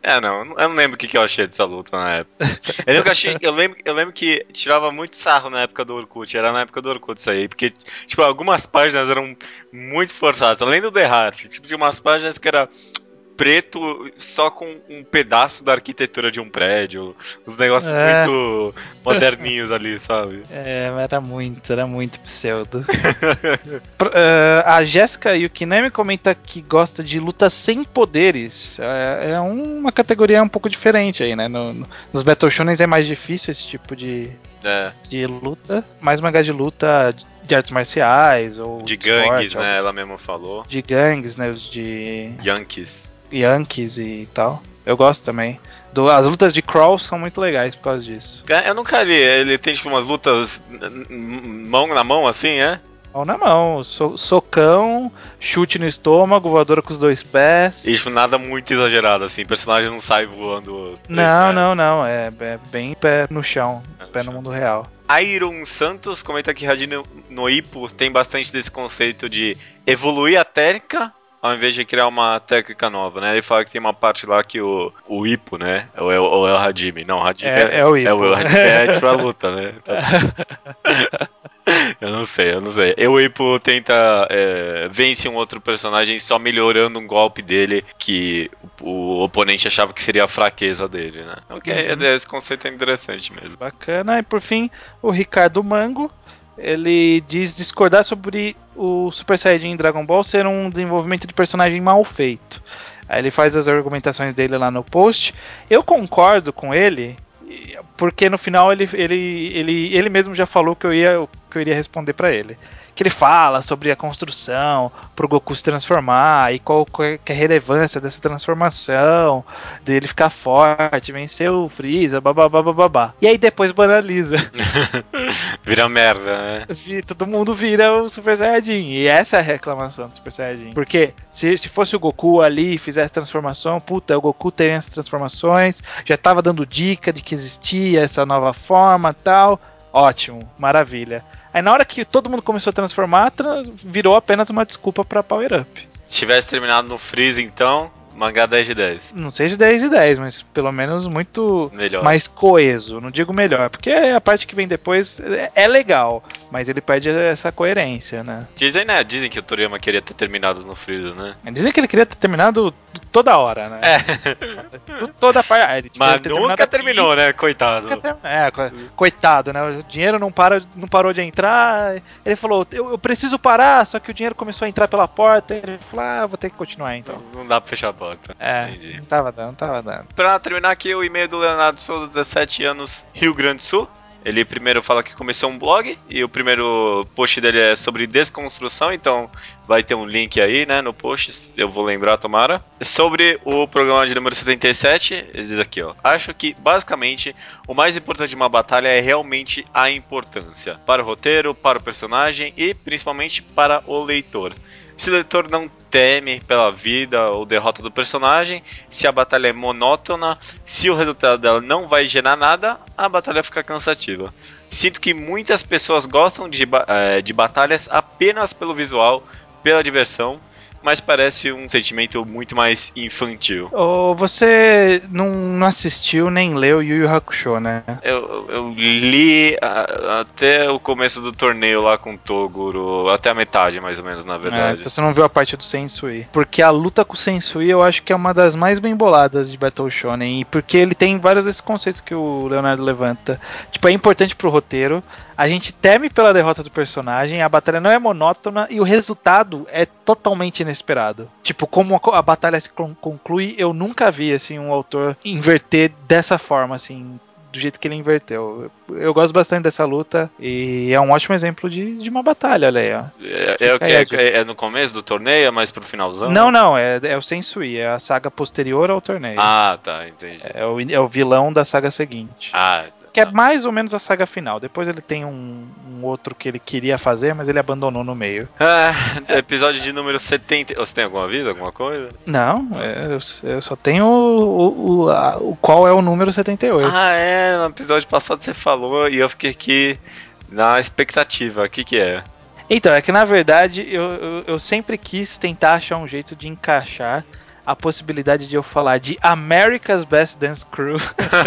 É, não. Eu não lembro o que, que eu achei dessa luta na época. *laughs* Eu lembro que, achei, eu, lembro, eu lembro que tirava muito sarro na época do Orkut. Era na época do Orkut isso aí. Porque, tipo, algumas páginas eram muito forçadas. Além do The Heart. Tipo, tinha umas páginas que era preto só com um pedaço da arquitetura de um prédio. Uns negócios É. muito moderninhos ali, sabe? *laughs* É, era muito, era muito pseudo. *laughs* Eh, a Jéssica Yukinami comenta que gosta de lutas sem poderes. É, é uma categoria um pouco diferente aí, né? No- no- nos Battle Shonens é mais difícil esse tipo de, É, de luta. Mais mangá de luta de artes marciais ou de esporte, gangues, algo né? Ela mesmo falou. De gangues, né? Os de Yankees. Yankees e tal. Eu gosto também. Do- as lutas de Crawl são muito legais por causa disso. É, Eu nunca vi. Ele tem tipo umas lutas mão na mão, assim, é? Mão na mão, so- socão, chute no estômago, voadora com os dois pés. E tipo, nada muito exagerado, assim. O personagem não sai voando. Não, metros. não, não. É, é bem pé no chão, Pé no pé no chão. mundo real. Iron Santos comenta que Radino no Ippo tem bastante desse conceito de evoluir a técnica ao invés de criar uma técnica nova, né? Ele fala que tem uma parte lá que o, o Ippo, né? Ou é, o- ou é o Hajime. Não, o Hajime É, é o Ippo. É o Hajime é tipo a *laughs* luta, né? Tá- *laughs* eu não sei, eu não sei. E o Ippo tenta é, vence um outro personagem só melhorando um golpe dele que o, o oponente achava que seria a fraqueza dele, né? Ok, Uhum. esse conceito é interessante mesmo. Bacana. E por fim, o Ricardo Mango. Ele diz discordar sobre o Super Saiyajin Dragon Ball ser um desenvolvimento de personagem mal feito. Aí ele faz as argumentações dele lá no post. Eu concordo com ele, porque no final ele, ele, ele, ele mesmo já falou que eu, ia, que eu iria responder pra ele. Que ele fala sobre a construção pro Goku se transformar e qual qual é que é a relevância dessa transformação, dele ficar forte, vencer o Freeza, babá, babá. E aí depois banaliza. *laughs* Vira merda, né? Todo mundo vira o Super Saiyajin. E essa é a reclamação do Super Saiyajin. Porque se, se fosse o Goku ali e fizesse transformação, puta, o Goku tem essas transformações, já tava dando dica de que existia essa nova forma tal. Ótimo, maravilha. Aí na hora que todo mundo começou a transformar, tra- virou apenas uma desculpa pra Power Up. Se tivesse terminado no Freeze, então, mangá 10 de 10. Não sei se 10 de 10, mas pelo menos muito Melhor. mais coeso. Não digo melhor, porque a parte que vem depois é- é legal, mas ele perde essa coerência, né? Dizem, né? Dizem que o Toriyama queria ter terminado no Freeza, né? Dizem que ele queria ter terminado toda hora, né? É. Toda parte. Mas nunca terminou, né? Coitado. É, coitado, né? O dinheiro não, para, não parou de entrar. Ele falou, eu, eu, preciso parar, só que o dinheiro começou a entrar pela porta. Ele falou, ah, vou ter que continuar então. Não dá pra fechar a porta. É, Entendi. não tava dando, não tava dando. Pra terminar aqui, o e-mail do Leonardo Souza, 17 anos, Rio Grande do Sul. Ele primeiro fala que começou um blog e o primeiro post dele é sobre desconstrução, então vai ter um link aí, né, no post, eu vou lembrar, tomara. Sobre o programa de número 77, ele diz aqui, ó. Acho que, basicamente, o mais importante de uma batalha é realmente a importância. Para o roteiro, para o personagem e, principalmente, para o leitor. Se o leitor não teme pela vida ou derrota do personagem, se a batalha é monótona, se o resultado dela não vai gerar nada, a batalha fica cansativa. Sinto que muitas pessoas gostam de, é, de batalhas apenas pelo visual, pela diversão, mas parece um sentimento muito mais infantil. Oh, você não, não assistiu nem leu Yu Yu Hakusho, né? Eu, eu li a, até o começo do torneio lá com o Toguro, até a metade mais ou menos, na verdade. É, então você não viu a parte do Sensui. Porque a luta com o Sensui eu acho que é uma das mais bem boladas de Battle Shonen, e porque ele tem vários desses conceitos que o Leonardo levanta. Tipo, é importante pro roteiro, a gente teme pela derrota do personagem, a batalha não é monótona e o resultado é totalmente inesperado. Tipo, como a, a batalha se conclui, eu nunca vi assim um autor inverter dessa forma assim, do jeito que ele inverteu. Eu, gosto bastante dessa luta e é um ótimo exemplo de, de uma batalha, olha aí, ó. É, é, é, é, é no começo do torneio, é mais pro finalzão? Não, não, é, é o Sensui, é a saga posterior ao torneio. Ah, tá, entendi. É o, é o vilão da saga seguinte. Ah, que é mais ou menos a saga final. Depois ele tem um, um outro que ele queria fazer, mas ele abandonou no meio. Ah, *laughs* episódio de número 70. Você tem algum aviso, alguma coisa? Não, é, eu, eu só tenho o, o, o, a, o, qual é o número 78. Ah, é, no episódio passado você falou e eu fiquei aqui na expectativa. O que que é? Então, é que na verdade eu, eu, eu sempre quis tentar achar um jeito de encaixar a possibilidade de eu falar de America's Best Dance Crew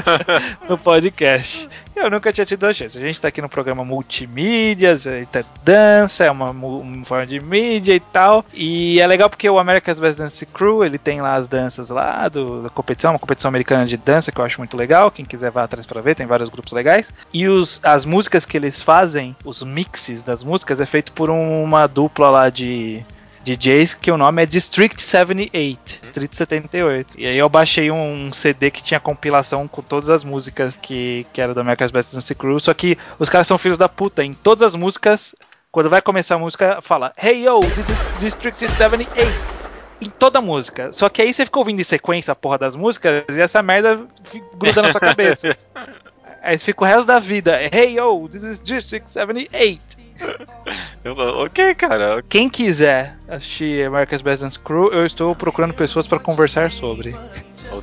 *laughs* no podcast. Eu nunca tinha tido a chance. A gente tá aqui no programa multimídias, tá dança, é uma, uma, forma de mídia e tal. E é legal porque o America's Best Dance Crew, ele tem lá as danças lá do, da competição, uma competição americana de dança que eu acho muito legal. Quem quiser vá atrás para ver, tem vários grupos legais. E os, as músicas que eles fazem, os mixes das músicas, é feito por uma dupla lá de DJs, que o nome é District 78, District 78. E aí eu baixei um CD que tinha compilação com todas as músicas que, que era do America's Best Dance Crew, só que os caras são filhos da puta. Em todas as músicas, quando vai começar a música, fala Hey yo, this is District 78 em toda a música. Só que aí você fica ouvindo em sequência a porra das músicas e essa merda gruda na sua cabeça. *laughs* aí você fica o resto da vida. Hey yo, this is District 78. Ok, cara. Quem quiser assistir America's Best Dance Crew, eu estou procurando pessoas para conversar sobre.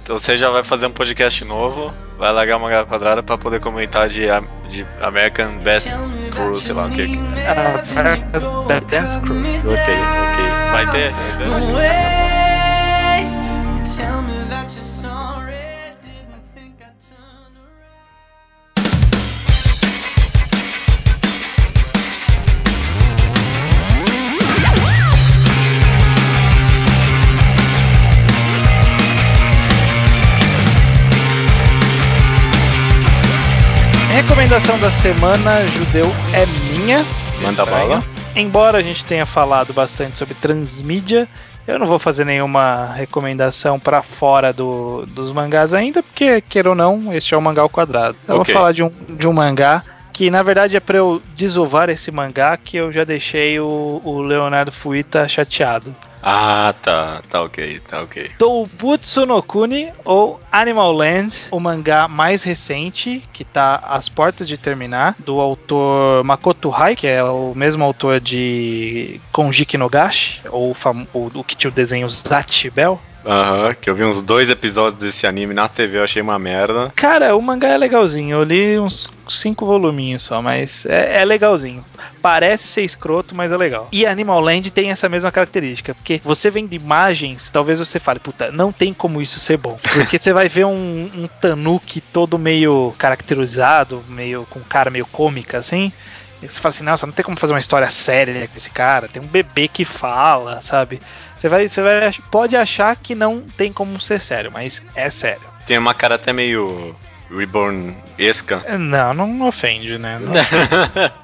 Você já vai fazer um podcast novo, vai largar uma galera quadrada para poder comentar de, de American Best Crew, sei lá o que. Uh, American Best Dance Crew. Ok, ok. Vai ter? Vai ter. Recomendação da semana, judeu, é minha. Manda bala. Embora a gente tenha falado bastante sobre transmídia, eu não vou fazer nenhuma recomendação para fora do, dos mangás ainda, porque, queira ou não, este é o mangá ao quadrado. Eu okay. vou falar de um, de um mangá que na verdade é para eu desovar esse mangá que eu já deixei o, o Leonardo Fuita chateado. Ah, tá, tá ok, tá ok. Doubutsu no Kuni ou Animal Land, o mangá mais recente, que tá às portas de terminar, do autor Makoto Hai, que é o mesmo autor de Konjiki no Gashi, ou o, o que tinha o desenho Zatibel. Aham, uhum, que eu vi uns dois episódios desse anime na TV, eu achei uma merda. Cara, o mangá é legalzinho, eu li uns cinco voluminhos só, mas é, é legalzinho. Parece ser escroto, mas é legal. E Animal Land tem essa mesma característica, porque você vendo imagens, talvez você fale, puta, não tem como isso ser bom. Porque você vai ver um, um tanuki todo meio caracterizado, meio com cara meio cômica assim E você fala assim, nossa, não tem como fazer uma história séria com esse cara. Tem um bebê que fala, sabe? Você vai, você vai, pode achar que não tem como ser sério, mas é sério. Tem uma cara até meio Reborn-esca. Não, não ofende, né? *laughs* Não.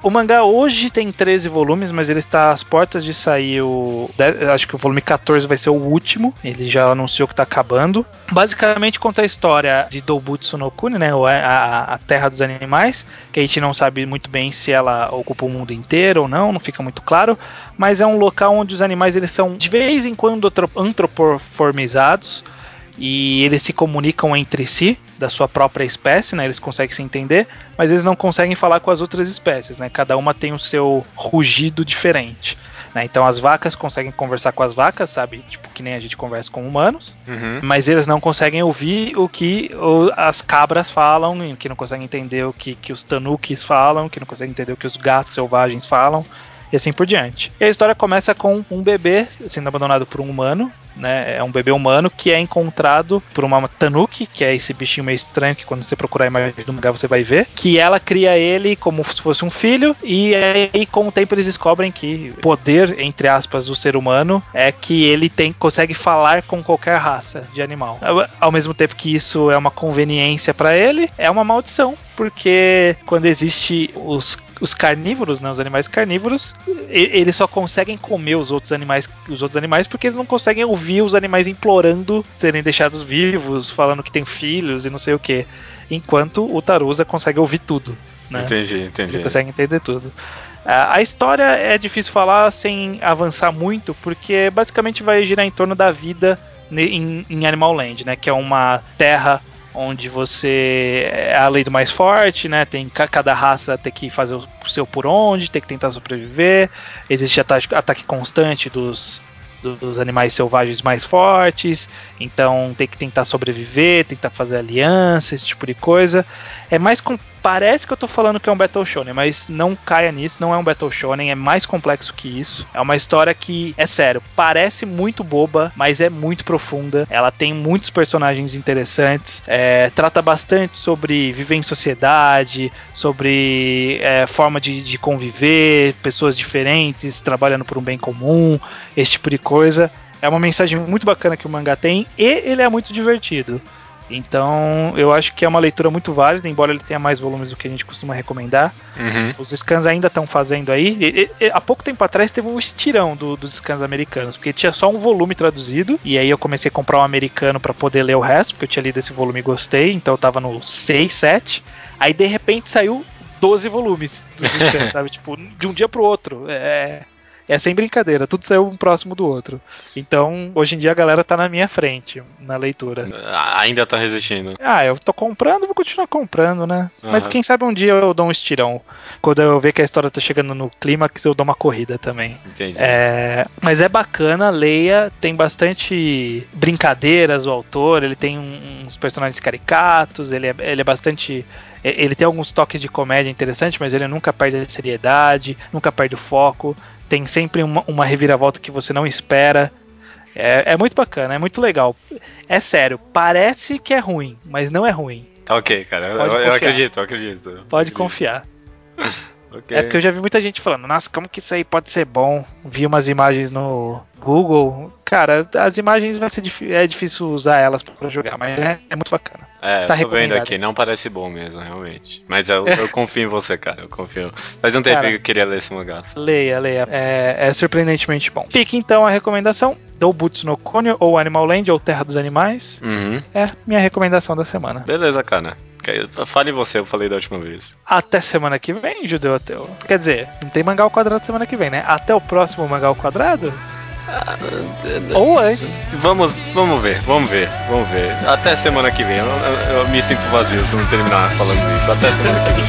o mangá hoje tem 13 volumes, mas ele está às portas de sair o. Acho que o volume 14 vai ser o último. Ele já anunciou que está acabando. Basicamente conta a história de Dobutsu no Kuni, né? A, a Terra dos Animais, que a gente não sabe muito bem se ela ocupa o mundo inteiro ou não, não fica muito claro. Mas é um local onde os animais eles são de vez em quando antropoformizados e eles se comunicam entre si da sua própria espécie, né? Eles conseguem se entender, mas eles não conseguem falar com as outras espécies, né? Cada uma tem o seu rugido diferente. Né? Então as vacas conseguem conversar com as vacas, sabe? Tipo, que nem a gente conversa com humanos, Uhum. mas eles não conseguem ouvir o que as cabras falam, que não conseguem entender o que, que os tanukis falam, que não conseguem entender o que os gatos selvagens falam, e assim por diante. E a história começa com um bebê sendo abandonado por um humano, né? É um bebê humano que é encontrado por uma tanuki, que é esse bichinho meio estranho que quando você procurar a imagem do mangá você vai ver, que ela cria ele como se fosse um filho e aí com o tempo eles descobrem que o poder entre aspas do ser humano é que ele tem consegue falar com qualquer raça de animal. Ao- mesmo tempo que isso é uma conveniência para ele, é uma maldição, porque quando existe os os carnívoros, né, os animais carnívoros, eles só conseguem comer os outros animais, os outros animais porque eles não conseguem ouvir os animais implorando serem deixados vivos, falando que tem filhos e não sei o que. Enquanto o Tarusa consegue ouvir tudo, né? Entendi, entendi. Ele consegue entender tudo. A história é difícil falar sem avançar muito, porque basicamente vai girar em torno da vida em, em Animal Land, né? Que é uma terra onde você é a lei do mais forte, né? Tem ca- cada raça tem que fazer o seu por onde, tem que tentar sobreviver. Existe ataque, ataque constante dos dos animais selvagens mais fortes, então tem que tentar sobreviver, tentar fazer aliança, esse tipo de coisa. É mais com... parece que eu tô falando que é um Battle Shonen, mas não caia nisso, não é um Battle Shonen, é mais complexo que isso. É uma história que, é sério, parece muito boba, mas é muito profunda. Ela tem muitos personagens interessantes, é, trata bastante sobre viver em sociedade, sobre é, forma de, de conviver, pessoas diferentes, trabalhando por um bem comum, esse tipo de coisa. É uma mensagem muito bacana que o mangá tem e ele é muito divertido. Então, eu acho que é uma leitura muito válida, embora ele tenha mais volumes do que a gente costuma recomendar. Uhum. Os scans ainda estão fazendo aí. E- e- e- há pouco tempo atrás teve um estirão do- dos scans americanos, porque tinha só um volume traduzido. E aí eu comecei a comprar um americano para poder ler o resto, porque eu tinha lido esse volume e gostei, então eu tava no 6, 7. Aí de repente saiu 12 volumes dos scans, *laughs* sabe? Tipo, de um dia pro outro. É. É sem brincadeira, tudo saiu um próximo do outro. Então, hoje em dia a galera tá na minha frente na leitura. Ainda tá resistindo. Ah, eu tô comprando, vou continuar comprando, né? Mas Aham. quem sabe um dia eu dou um estirão. Quando eu ver que a história tá chegando no clímax, eu dou uma corrida também. Entendi. É, mas é bacana, leia, tem bastante brincadeiras o autor, ele tem uns personagens caricatos, ele é, ele é bastante. E- Ele tem alguns toques de comédia interessantes, mas ele nunca perde a seriedade, nunca perde o foco. Tem sempre uma, uma reviravolta que você não espera. É, é muito bacana, é muito legal. É sério, parece que é ruim, mas não é ruim. Tá ok, cara. Eu, eu acredito, eu acredito. Pode Acredito. confiar. *laughs* Ok. É porque eu já vi muita gente falando, nossa, como que isso aí pode ser bom? Vi umas imagens no Google. Cara, as imagens vai ser é difícil usar elas pra jogar, mas é, é muito bacana. É, Tá tô vendo aqui, não parece bom mesmo, realmente. Mas eu, eu *laughs* confio em você, cara, eu confio. Faz um tempo que eu queria ler esse mangá. Leia, leia. É, é surpreendentemente bom. Fica então a recomendação do Butsu no Konyo, ou Animal Land, ou Terra dos Animais. Uhum. É minha recomendação da semana. Beleza, cara. Fale você, eu falei da última vez. Até semana que vem, Judeu Ateu. Quer dizer, não tem mangá ao quadrado semana que vem, né? Até o próximo mangá ao quadrado? *laughs* Ou antes. Vamos, vamos ver, vamos ver, vamos ver. Até semana que vem. Eu, eu- eu me sinto vazio se não terminar falando isso. Até semana que vem.